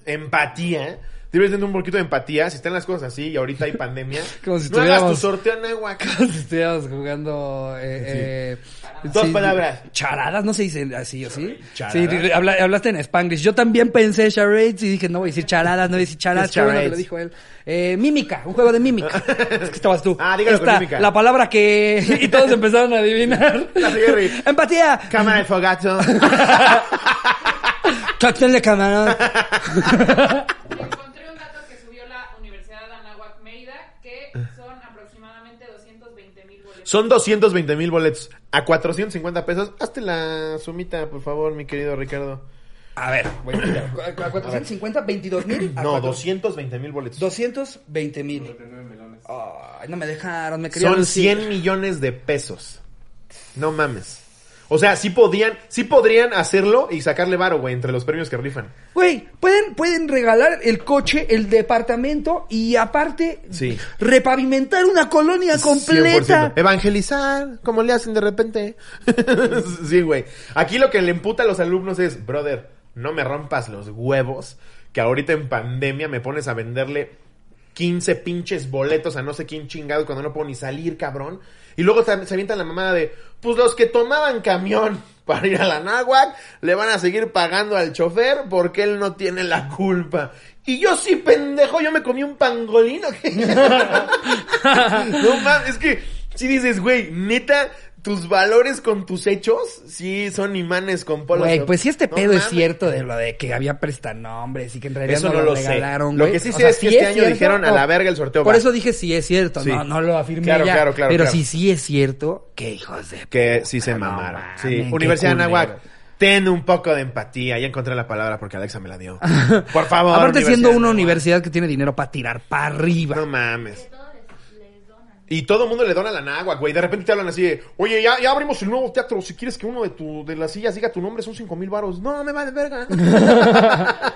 empatía. Debes tener un poquito de empatía. Si están las cosas así y ahorita hay pandemia, Como si no hagas tu sorteo en agua. Como si estuviéramos jugando. Eh, eh, Dos palabras. Charadas, no se dicen así, ¿o sí? Charadas. Sí, hablaste en Spanglish. Yo también pensé charades y dije, no voy a decir charadas, no voy a decir charadas. Qué bueno que lo dijo él. Eh, mímica, un juego de mímica. es que estabas tú. Ah, dígalo con Esta, mímica. La palabra que... y todos empezaron a adivinar. Empatía. Cámara de fogato. Cóctel de camarón. Encontré un dato que subió la Universidad de Anáhuac Mérida, que son aproximadamente 220 mil boletos. Son 220 mil boletos. A 450 pesos. Hazte la sumita, por favor, mi querido Ricardo. A ver, voy a. ¿A 450? ¿22 mil? No, 220 mil boletos. 220 mil. Ay, no me dejaron, me querían Son lucir. 100 millones de pesos. No mames. O sea, sí podían, sí podrían hacerlo y sacarle varo, güey, entre los premios que rifan. Güey, pueden, pueden regalar el coche, el departamento y aparte Sí. repavimentar una colonia completa. 100%. Evangelizar, como le hacen de repente. sí, güey. Aquí lo que le emputa a los alumnos es, brother, no me rompas los huevos, que ahorita en pandemia me pones a venderle 15 pinches boletos a no sé quién chingado cuando no puedo ni salir, cabrón. Y luego se se la mamada de, pues los que tomaban camión para ir a la náhuac le van a seguir pagando al chofer porque él no tiene la culpa. Y yo sí, pendejo, yo me comí un pangolino. no mames, es que si dices, güey, neta, tus valores con tus hechos sí son imanes con polos. Güey, pues si este No pedo es cierto de lo de que había prestanombres y que en realidad Eso no, no lo lo sé. regalaron, Lo que sí sé sea, es que ¿sí este año cierto? dijeron, a la verga el sorteo Por va. eso dije sí es cierto, Sí. no, no lo afirmé Claro, ya. claro, claro, pero si sí es cierto, que hijos de... Que sí se mamaron. mames, sí, Universidad de. Anáhuac, ten un poco de empatía. Ya encontré la palabra porque Alexa me la dio. Por favor. Aparte siendo una universidad que tiene dinero para tirar para arriba. No mames. Y todo el mundo le dona la náhuac, güey. De repente te hablan así de, oye, ya, ya abrimos el nuevo teatro. Si quieres que uno de tu, de las sillas diga tu nombre, son cinco mil varos. No, me vale verga.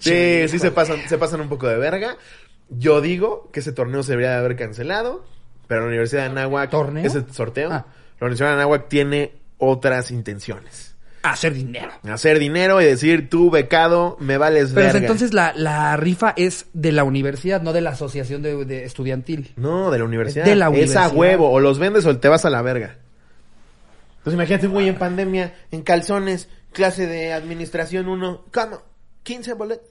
sí, sí se pasan, se pasan un poco de verga. Yo digo que ese torneo se debería de haber cancelado. Pero la Universidad de Anáhuac, ¿Torneo? ese sorteo, Ah. la Universidad de Anáhuac tiene otras intenciones. Hacer dinero. Hacer dinero y decir, tú becado, me vales Pero verga. entonces la, la rifa es de la universidad, no de la asociación de, de estudiantil. No, de la universidad. De la Es universidad. a huevo. O los vendes o te vas a la verga. Entonces imagínate un güey en pandemia, en calzones, clase de administración 1. ¿Cómo? 15 boletos.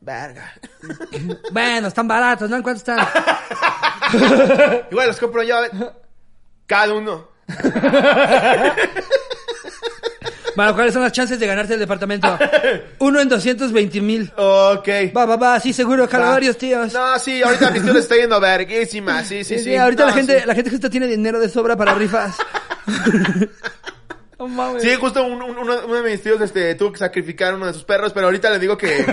Verga. Bueno, están baratos, ¿no? ¿En cuánto están? Igual los compro yo. a ver. Cada uno. Bueno, ¿cuáles son las chances de ganarse el departamento? Uno en 220 mil. Ok. Va, va, va, sí, seguro, jala Va. varios tíos. No, sí, ahorita mi historia está yendo verguísima. Sí, sí, Sí, sí. ahorita No, la gente, sí. la gente justo tiene dinero de sobra para rifas. no mames. Sí, justo un- un- uno, uno de mis tíos este, tuvo que sacrificar uno de sus perros, pero ahorita le digo que,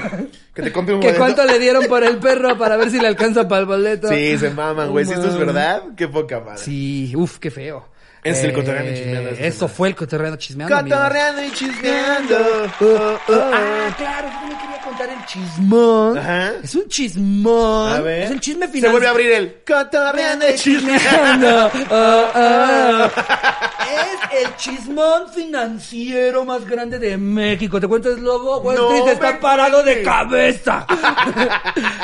que te compre un ¿Que boleto. cuánto le dieron por el perro para ver si le alcanza para el boleto? Sí, se maman, güey. No Si esto es verdad, qué poca madre. Sí, uf, qué feo. Eh, Es el cotorreando y chismeando Eso fue el cotorreando chismeando. amigos. Cotorreando y chismeando. Oh, oh, oh. Ah, claro, yo me quería contar el chismón. Ajá. Es un chismón. A ver. Es el chisme Se final. vuelve a abrir el cotorreando y chismeando. Oh. Es el chismón financiero más grande de México. ¿Te cuento, Lobo? Wall No Street está parado de cabeza.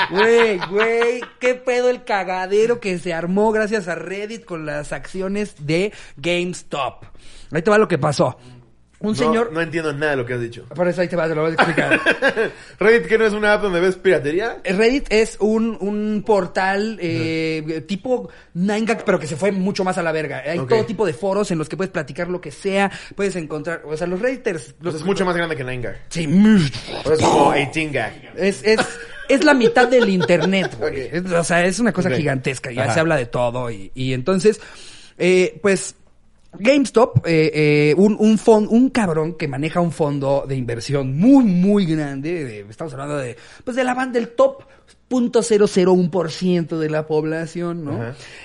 Güey, güey, qué pedo el cagadero que se armó gracias a Reddit con las acciones de GameStop. Ahí te va lo que pasó. Un No, señor... No entiendo nada de lo que has dicho. Por eso ahí te va, te lo voy a explicar. Reddit, que no es una app donde ves piratería. Reddit es un, un portal eh, tipo 9gag, pero que se fue mucho más a la verga. Hay todo tipo de foros en los que puedes platicar lo que sea. Puedes encontrar, o sea, los Redditors... Pues Los, es mucho más grande que 9gag. Sí, es como 18gag. es, es, es la mitad del internet, güey. O sea, es una cosa gigantesca. Ya Ajá. se habla de todo. Y, y entonces, eh, pues, GameStop, eh, eh, un, un, fon- un cabrón que maneja un fondo de inversión muy, muy grande, de- estamos hablando de, pues de la banda del top 0.001% de la población, ¿no?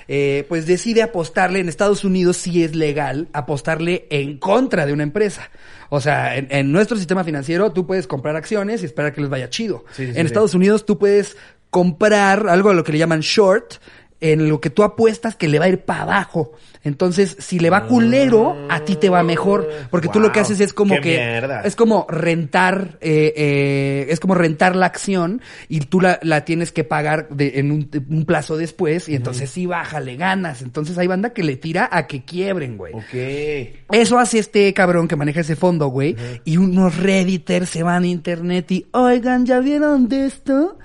Eh, pues decide apostarle, en Estados Unidos sí es legal, apostarle en contra de una empresa. O sea, en, en nuestro sistema financiero tú puedes comprar acciones y esperar que les vaya chido. Sí, sí, en sí. Estados Unidos tú puedes comprar algo a lo que le llaman short, en lo que tú apuestas que le va a ir para abajo. Entonces, si le va culero, a ti te va mejor. Porque tú lo que haces es como que... mierda. Es como rentar, eh, eh, es como rentar la acción y tú la, la tienes que pagar de- en un, un plazo después y entonces sí baja, le ganas. Entonces hay banda que le tira a que quiebren, güey. Ok. Eso hace este cabrón que maneja ese fondo, güey. Y unos redditors se van a internet y, oigan, ¿ya vieron de esto?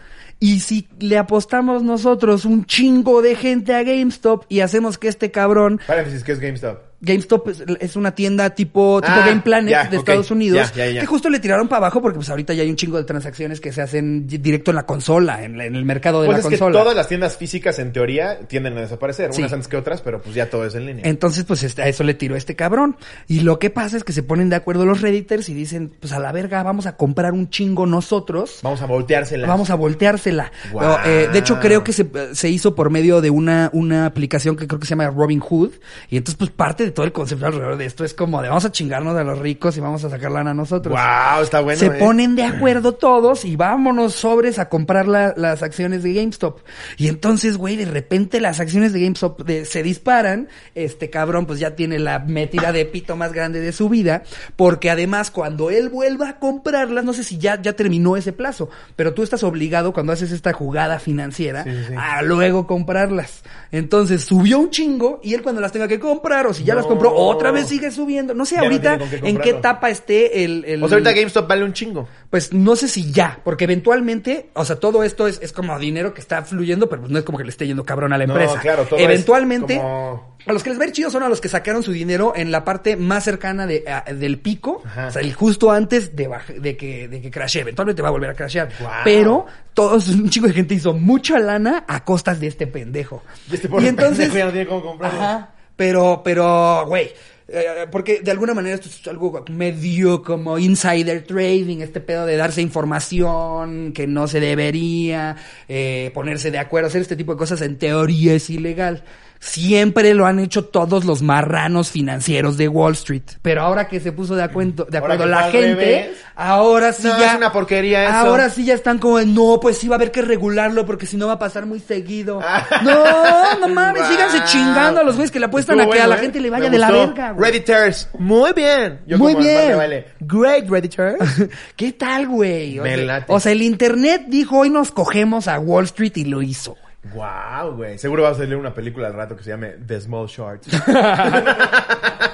Y si le apostamos nosotros un chingo de gente a GameStop y hacemos que este cabrón Paréntesis, ¿qué es GameStop? GameStop es, es una tienda tipo, tipo Ah, Game Planet ya, de Estados Unidos ya, ya, ya. que justo le tiraron para abajo porque pues ahorita ya hay un chingo de transacciones que se hacen di- directo en la consola, en, la- en el mercado de Pues la es que consola. todas las tiendas físicas, en teoría, tienden a desaparecer. Sí. Unas antes que otras, pero pues ya todo es en línea. Entonces, pues este, a eso le tiró este cabrón. Y lo que pasa es que se ponen de acuerdo los redditors y dicen, pues a la verga, vamos a comprar un chingo nosotros. Vamos a volteársela. Vamos a volteársela. Guau. Eh, de hecho, creo que se, se hizo por medio de una, una aplicación que creo que se llama Robin Hood. Y entonces, pues parte de todo el concepto alrededor de esto es como de vamos a chingarnos a los ricos y vamos a sacar lana a nosotros. Wow, está bueno. se eh. ponen de acuerdo todos y vámonos sobres a comprar la- las acciones de GameStop. Y entonces, güey, de repente las acciones de GameStop de- se disparan. Este cabrón, pues ya tiene la metida de pito más grande de su vida. Porque además, cuando él vuelva a comprarlas, no sé si ya, ya terminó ese plazo, pero tú estás obligado cuando haces esta jugada financiera Sí, sí, sí. a luego comprarlas. Entonces subió un chingo y él cuando las tenga que comprar, o si ya las compró, otra vez sigue subiendo. No sé Ya no ahorita tiene con qué en qué comprarlo. etapa esté el, el- O sea, ahorita GameStop vale un chingo. pues no sé si ya, porque eventualmente, o sea, todo esto es, es como dinero que está fluyendo, pero pues no es como que le esté yendo cabrón a la No, empresa. claro, todo eventualmente, es como- a los que les va a ir chido son a los que sacaron su dinero en la parte más cercana de, a- del pico, Ajá. o sea, el justo antes de, baj- de que, de que crashee. Eventualmente va a volver a crashear. Guau. Pero todos, un chico de gente hizo mucha lana a costas de este pendejo. Y este pobre pendejo ya no tiene cómo comprarlo. Ajá. Pero, pero, güey. eh, porque de alguna manera esto es algo medio como insider trading, este pedo de darse información que no se debería, eh, ponerse de acuerdo, hacer este tipo de cosas en teoría es ilegal. Siempre lo han hecho todos los marranos financieros de Wall Street. Pero ahora que se puso de acuerdo, de acuerdo la gente, revés. ahora sí No, ya. es una porquería eso. Ahora sí ya están como, no, pues sí va a haber que regularlo porque si no va a pasar muy seguido. No, no mames, Wow. síganse chingando a los güeyes que le apuestan Estuvo a que a la ¿eh? gente le Me vaya de la verga, güey. Redditors, muy bien. Yo Muy como bien. Great Redditors. ¿Qué tal, güey? O sea, el internet dijo, hoy nos cogemos a Wall Street y lo hizo. Wow, güey. Seguro va a salir una película al rato que se llame The Small Shorts.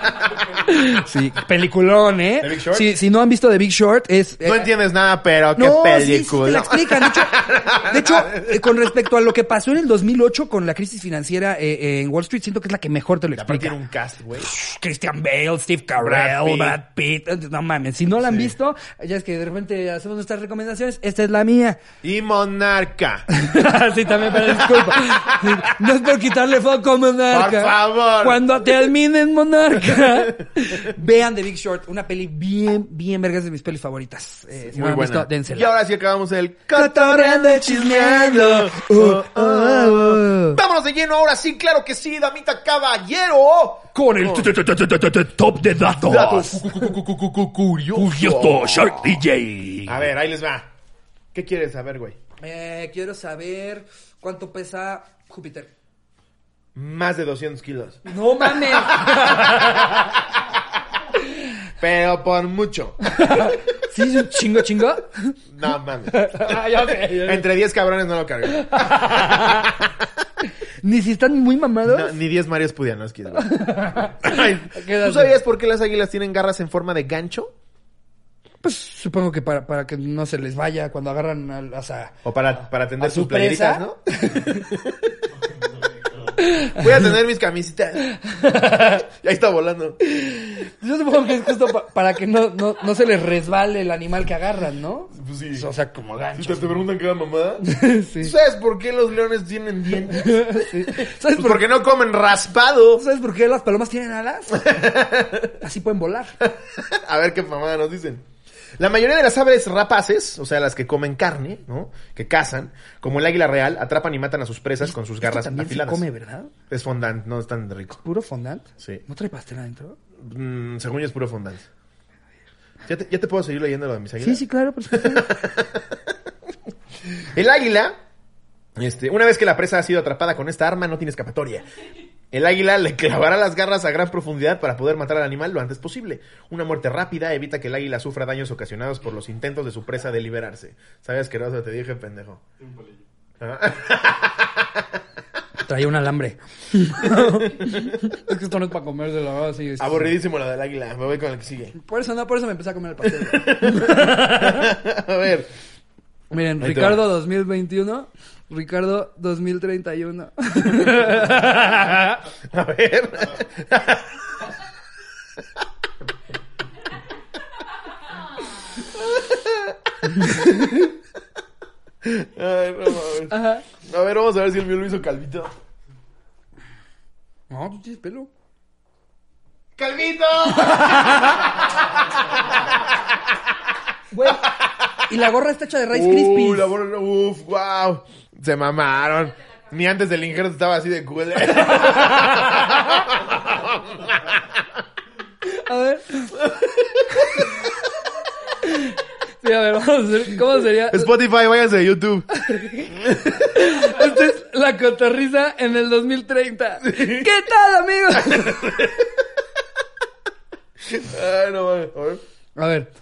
Sí, peliculón, ¿eh? ¿The Big Short? Sí, si no han visto The Big Short, es... No eh, entiendes nada, pero qué No, sí, sí, película. te la explican. De hecho, de hecho, eh, con respecto a lo que pasó en el 2008 con la crisis financiera eh, eh, en Wall Street, siento que es la que mejor te lo explica. tiene un cast, güey. Christian Bale, Steve Carell, Brad Pitt. No mames, si no la han visto, ya es que de repente hacemos nuestras recomendaciones, esta es la mía. Y Monarca. sí, también, pero disculpa. Sí, No es por quitarle foco a Monarca. Por favor. Cuando terminen Monarca, vean The Big Short, una peli bien, bien vergas de mis pelis favoritas. Eh, si no Muy han buena. visto, dénsela. Y ahora sí acabamos el Cotorreando y chismeando. Uh, uh, uh. Vámonos de lleno, ahora sí, claro que sí, damita caballero. Con el top de datos. Datos cu- cu- cu- cu- cu- cu- Curioso. Shark DJ. A ver, ahí les va. ¿Qué quieres saber, güey? Eh, quiero saber cuánto pesa Júpiter. Más de 200 kilos. No mames. Pero por mucho. ¿Sí es un chingo chingo? No mames. Ah, ya sé, ya sé. Entre 10 cabrones no lo cargo. Ni si están muy mamados. No, ni 10 Marios Quédate. ¿Tú sabías por qué las águilas tienen garras en forma de gancho? Pues supongo que para, para que no se les vaya cuando agarran al, o sea, O para, para tender ¿A su playeritas, presa? ¿no? Voy a tener mis camisitas. Y ahí está volando. Yo supongo que es justo pa- para que no, no, no se les resbale el animal que agarran, ¿no? Pues sí. O sea, como Si te, gancho. te preguntan qué era mamada. sí. ¿Sabes por qué los leones tienen dientes? Sí. ¿Sabes, Pues por, porque no comen raspado. ¿Sabes por qué las palomas tienen alas? Así pueden volar. A ver qué mamada nos dicen. La mayoría de las aves rapaces, o sea, las que comen carne, ¿no? Que cazan, como el águila real, atrapan y matan a sus presas con sus garras también se afiladas. come, ¿verdad? Es fondant, no es tan rico. ¿Puro fondant? Sí. ¿No trae pastel adentro? Mm, según yo es puro fondant. ¿Ya te, ya te puedo seguir leyendo lo de mis águilas? Sí, sí, claro, por. El águila, este, una vez que la presa ha sido atrapada con esta arma, no tiene escapatoria. El águila le clavará las garras a gran profundidad para poder matar al animal lo antes posible. Una muerte rápida evita que el águila sufra daños ocasionados por los intentos de su presa de liberarse. ¿Sabes que no te dije, pendejo? Ah. Traía un alambre. es que esto no es para comerse, la verdad, sí. es- Aburridísimo lo del águila. Me voy con el que sigue. Por eso no, por eso me empecé a comer el pastel. a ver. Miren, Ahí Ricardo 2021, Ricardo 2031. A ver. Ay, no mames. Ajá. A ver, vamos a ver si el mío lo hizo calvito. No, tú tienes pelo. ¡Calvito! Güey. Y la gorra está hecha de Rice Uh, Krispies. la bola- uf, wow. Se mamaron. Ni antes del injerto estaba así de cool. A ver. Sí, a ver, vamos a ver. ¿Cómo sería? Spotify, váyanse de YouTube. Esta es la cotorriza en el 2030. ¿Qué tal, amigos? Ay, no mames. A ver. A ver.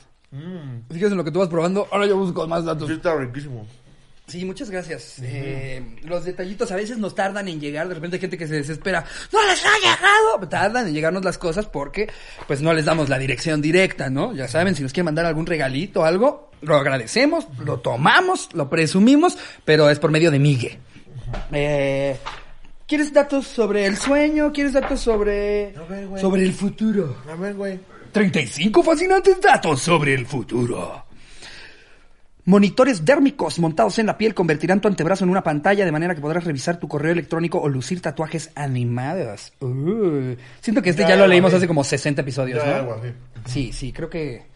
Quieres en lo que tú vas probando, ahora yo busco más datos. Sí, está riquísimo. Sí, muchas gracias. Eh, los detallitos a veces nos tardan en llegar. De repente hay gente que se desespera. ¡No les ha llegado! Tardan en llegarnos las cosas porque pues no les damos la dirección directa, ¿no? Ya saben, si nos quieren mandar algún regalito o algo, lo agradecemos, lo tomamos, lo presumimos, pero es por medio de Migue. Eh, ¿Quieres datos sobre el sueño? ¿Quieres datos sobre, A ver, güey. sobre el futuro? A ver, güey. 35 fascinantes datos sobre el futuro. Monitores dérmicos montados en la piel convertirán tu antebrazo en una pantalla de manera que podrás revisar tu correo electrónico o lucir tatuajes animados. Uh, siento que este ya, Ya, lo leímos hace como 60 episodios, Ya, ¿no? Sí, sí, creo que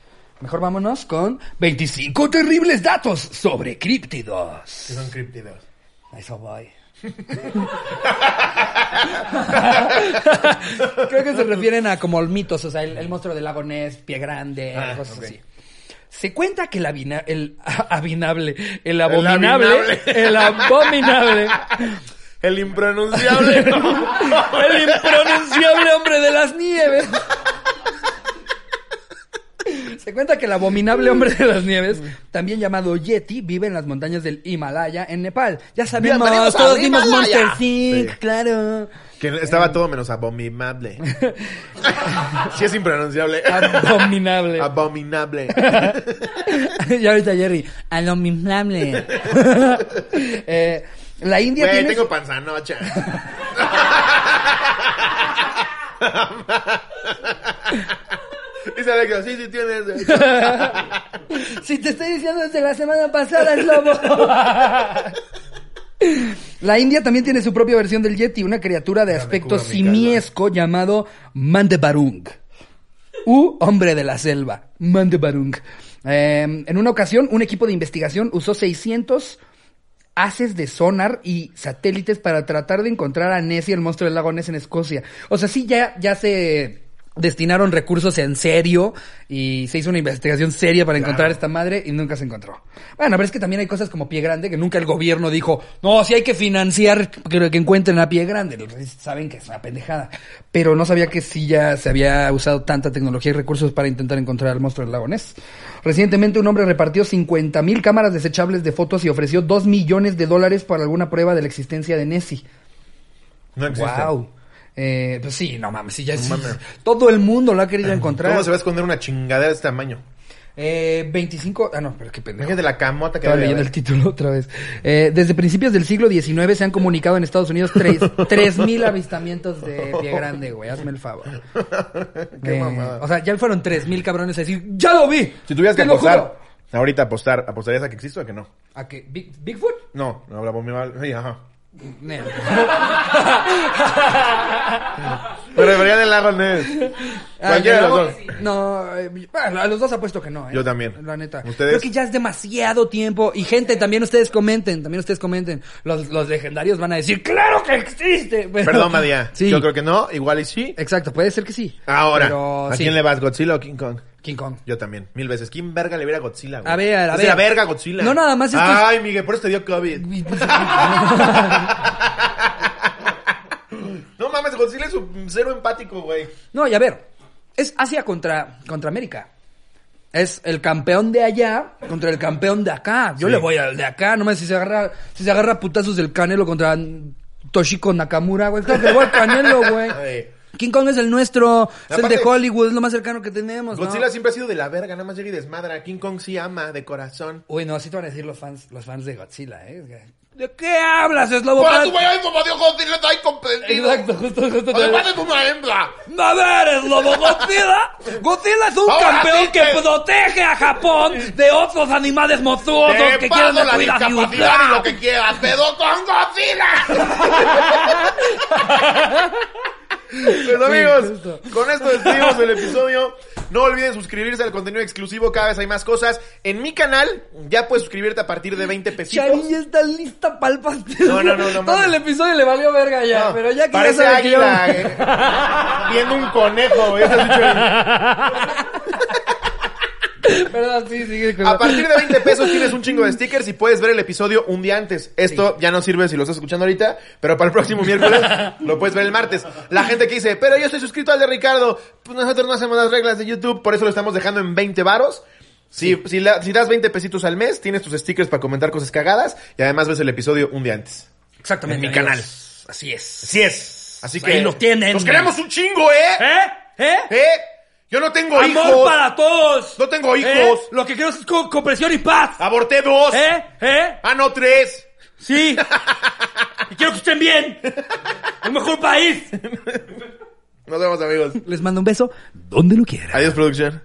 mejor vámonos con 25 terribles datos sobre críptidos. Que son críptidos. A Eso voy. Creo que se refieren a como mitos, o sea, el, el monstruo del lago Ness, pie grande, Ah, cosas así. Se cuenta que el, abina- el abinable, el abominable, abinable. el abominable, El impronunciable. el impronunciable hombre de las nieves. Se cuenta que el abominable hombre de las nieves, también llamado Yeti, vive en las montañas del Himalaya, en Nepal. Ya sabemos, Bienvenidos todos al vimos Himalaya. Monster Inc., Sí. claro. que estaba todo menos abominable. sí es impronunciable. Abominable. Abominable. y ahorita Jerry, abominable. eh, la India Güey, tiene... tengo panzanocha. Dice Alexa, sí, sí tienes. Si te estoy diciendo desde la semana pasada, es lobo. La India también tiene su propia versión del Yeti, una criatura de aspecto cura simiesco llamado Mandebarung. U hombre de la selva, Mandebarung. Eh, en una ocasión, un equipo de investigación usó 600 haces de sonar y satélites para tratar de encontrar a Nessie, el monstruo del lago Ness en Escocia. O sea, sí, ya, ya se destinaron recursos en serio y se hizo una investigación seria para encontrar esta madre y nunca se encontró. Bueno, pero es que también hay cosas como Pie Grande que nunca el gobierno dijo, no, sí hay que financiar que, que encuentren a Pie Grande. Saben que es una pendejada. Pero no sabía que sí ya se había usado tanta tecnología y recursos para intentar encontrar al monstruo del lago Ness. Recientemente un hombre repartió 50 mil cámaras desechables de fotos y ofreció 2 millones de dólares por alguna prueba de la existencia de Nessie. No existe. Wow. Eh, pues sí, no mames, sí, ya No sí, mames. todo el mundo lo ha querido encontrar. ¿Cómo se va a esconder una chingadera de este tamaño? Eh, 25. Ah, no, pero qué pendejo. Imagínate la camota que Estaba leyendo el título otra vez. Eh, desde principios del siglo XIX se han comunicado en Estados Unidos tres- 3.000 avistamientos de pie grande, güey. Hazme el favor. Qué Eh, mamada. O sea, ya fueron 3.000 cabrones a decir, ¡ya lo vi! Si tuvieras que ¡Te lo apostar, ahorita apostar, ¿apostarías a que existe o a que no? ¿A? ¿Big- ¿Bigfoot? No, no hablamos muy mal. Sí, ajá. Nel. Me refería del Larra Ness. Ah, Cualquiera de los dos. No, eh, bueno, a los dos apuesto que no. ¿eh? Yo también. La neta. ¿Ustedes? Creo que ya es demasiado tiempo. Y gente, también ustedes comenten, también ustedes comenten. Los, los legendarios van a decir, ¡claro que existe! Pero- Perdón, María. Sí. Yo creo que no, igual y sí. Exacto, puede ser que sí. Ahora, Pero, ¿a sí. quién le vas, Godzilla o King Kong? King Kong. Yo también, mil veces. ¿Quién verga le viera Godzilla, güey? A ver, a ver. la verga Godzilla. No, nada más esto es- Ay, Miguel, por eso te dio COVID. No mames, Godzilla es un cero empático, güey. No, y a ver, es Asia contra, contra América. Es el campeón de allá contra el campeón de acá. Yo Sí. le voy al de acá, nomás si se agarra, si se agarra putazos del Canelo contra Toshiko Nakamura, güey. Claro que le voy al Canelo, güey. Ay. King Kong es el nuestro, es el de Hollywood, es lo más cercano que tenemos, ¿no? Godzilla siempre ha sido de la verga, nada más llega y desmadra. King Kong sí ama, de corazón. Uy, no, así te van a decir los fans, los fans de Godzilla, ¿eh? ¿De qué hablas, es lobo? ¡Para tu como Dios Godzilla está incomprendido! Exacto, justo, justo. ¡Además es una hembra! A ver, es lobo Godzilla. Godzilla es un Ahora campeón sí que protege a Japón de otros animales monstruosos Te que quieren la discapacidad y lo que quieras, pero con Godzilla. Pues amigos, con esto despedimos el episodio. No olviden suscribirse al contenido exclusivo, cada vez hay más cosas. En mi canal ya puedes suscribirte a partir de 20 pesitos. Chavi ya está lista para el pastel. No, no, no, no Todo mames. el episodio le valió verga ya, No, pero ya que parece ya sabe que yo- águila, eh, viendo un conejo, bicho- Perdón, sí, sigue con A partir de 20 pesos tienes un chingo de stickers y puedes ver el episodio un día antes. Esto ya no sirve si lo estás escuchando ahorita, pero para el próximo miércoles lo puedes ver el martes. La gente que dice, pero yo estoy suscrito al de Ricardo, pues nosotros no hacemos las reglas de YouTube, por eso lo estamos dejando en 20 varos. Si, si, la- si das 20 pesitos al mes, tienes tus stickers para comentar cosas cagadas y además ves el episodio un día antes. Exactamente. en mi amigos. canal. Así es. Así es. Así Ahí que lo tienen. Nos queremos un chingo, ¿eh? ¿Eh? ¿Eh? ¿Eh? Yo no tengo Amor hijos. para todos. No tengo hijos. ¿Eh? Lo que quiero es co- comprensión y paz. Aborté dos. ¿Eh? ¿Eh? Ah, no, tres. Sí. y quiero que estén bien. El mejor país. Nos vemos, amigos. Les mando un beso donde lo quieran. Adiós, producción.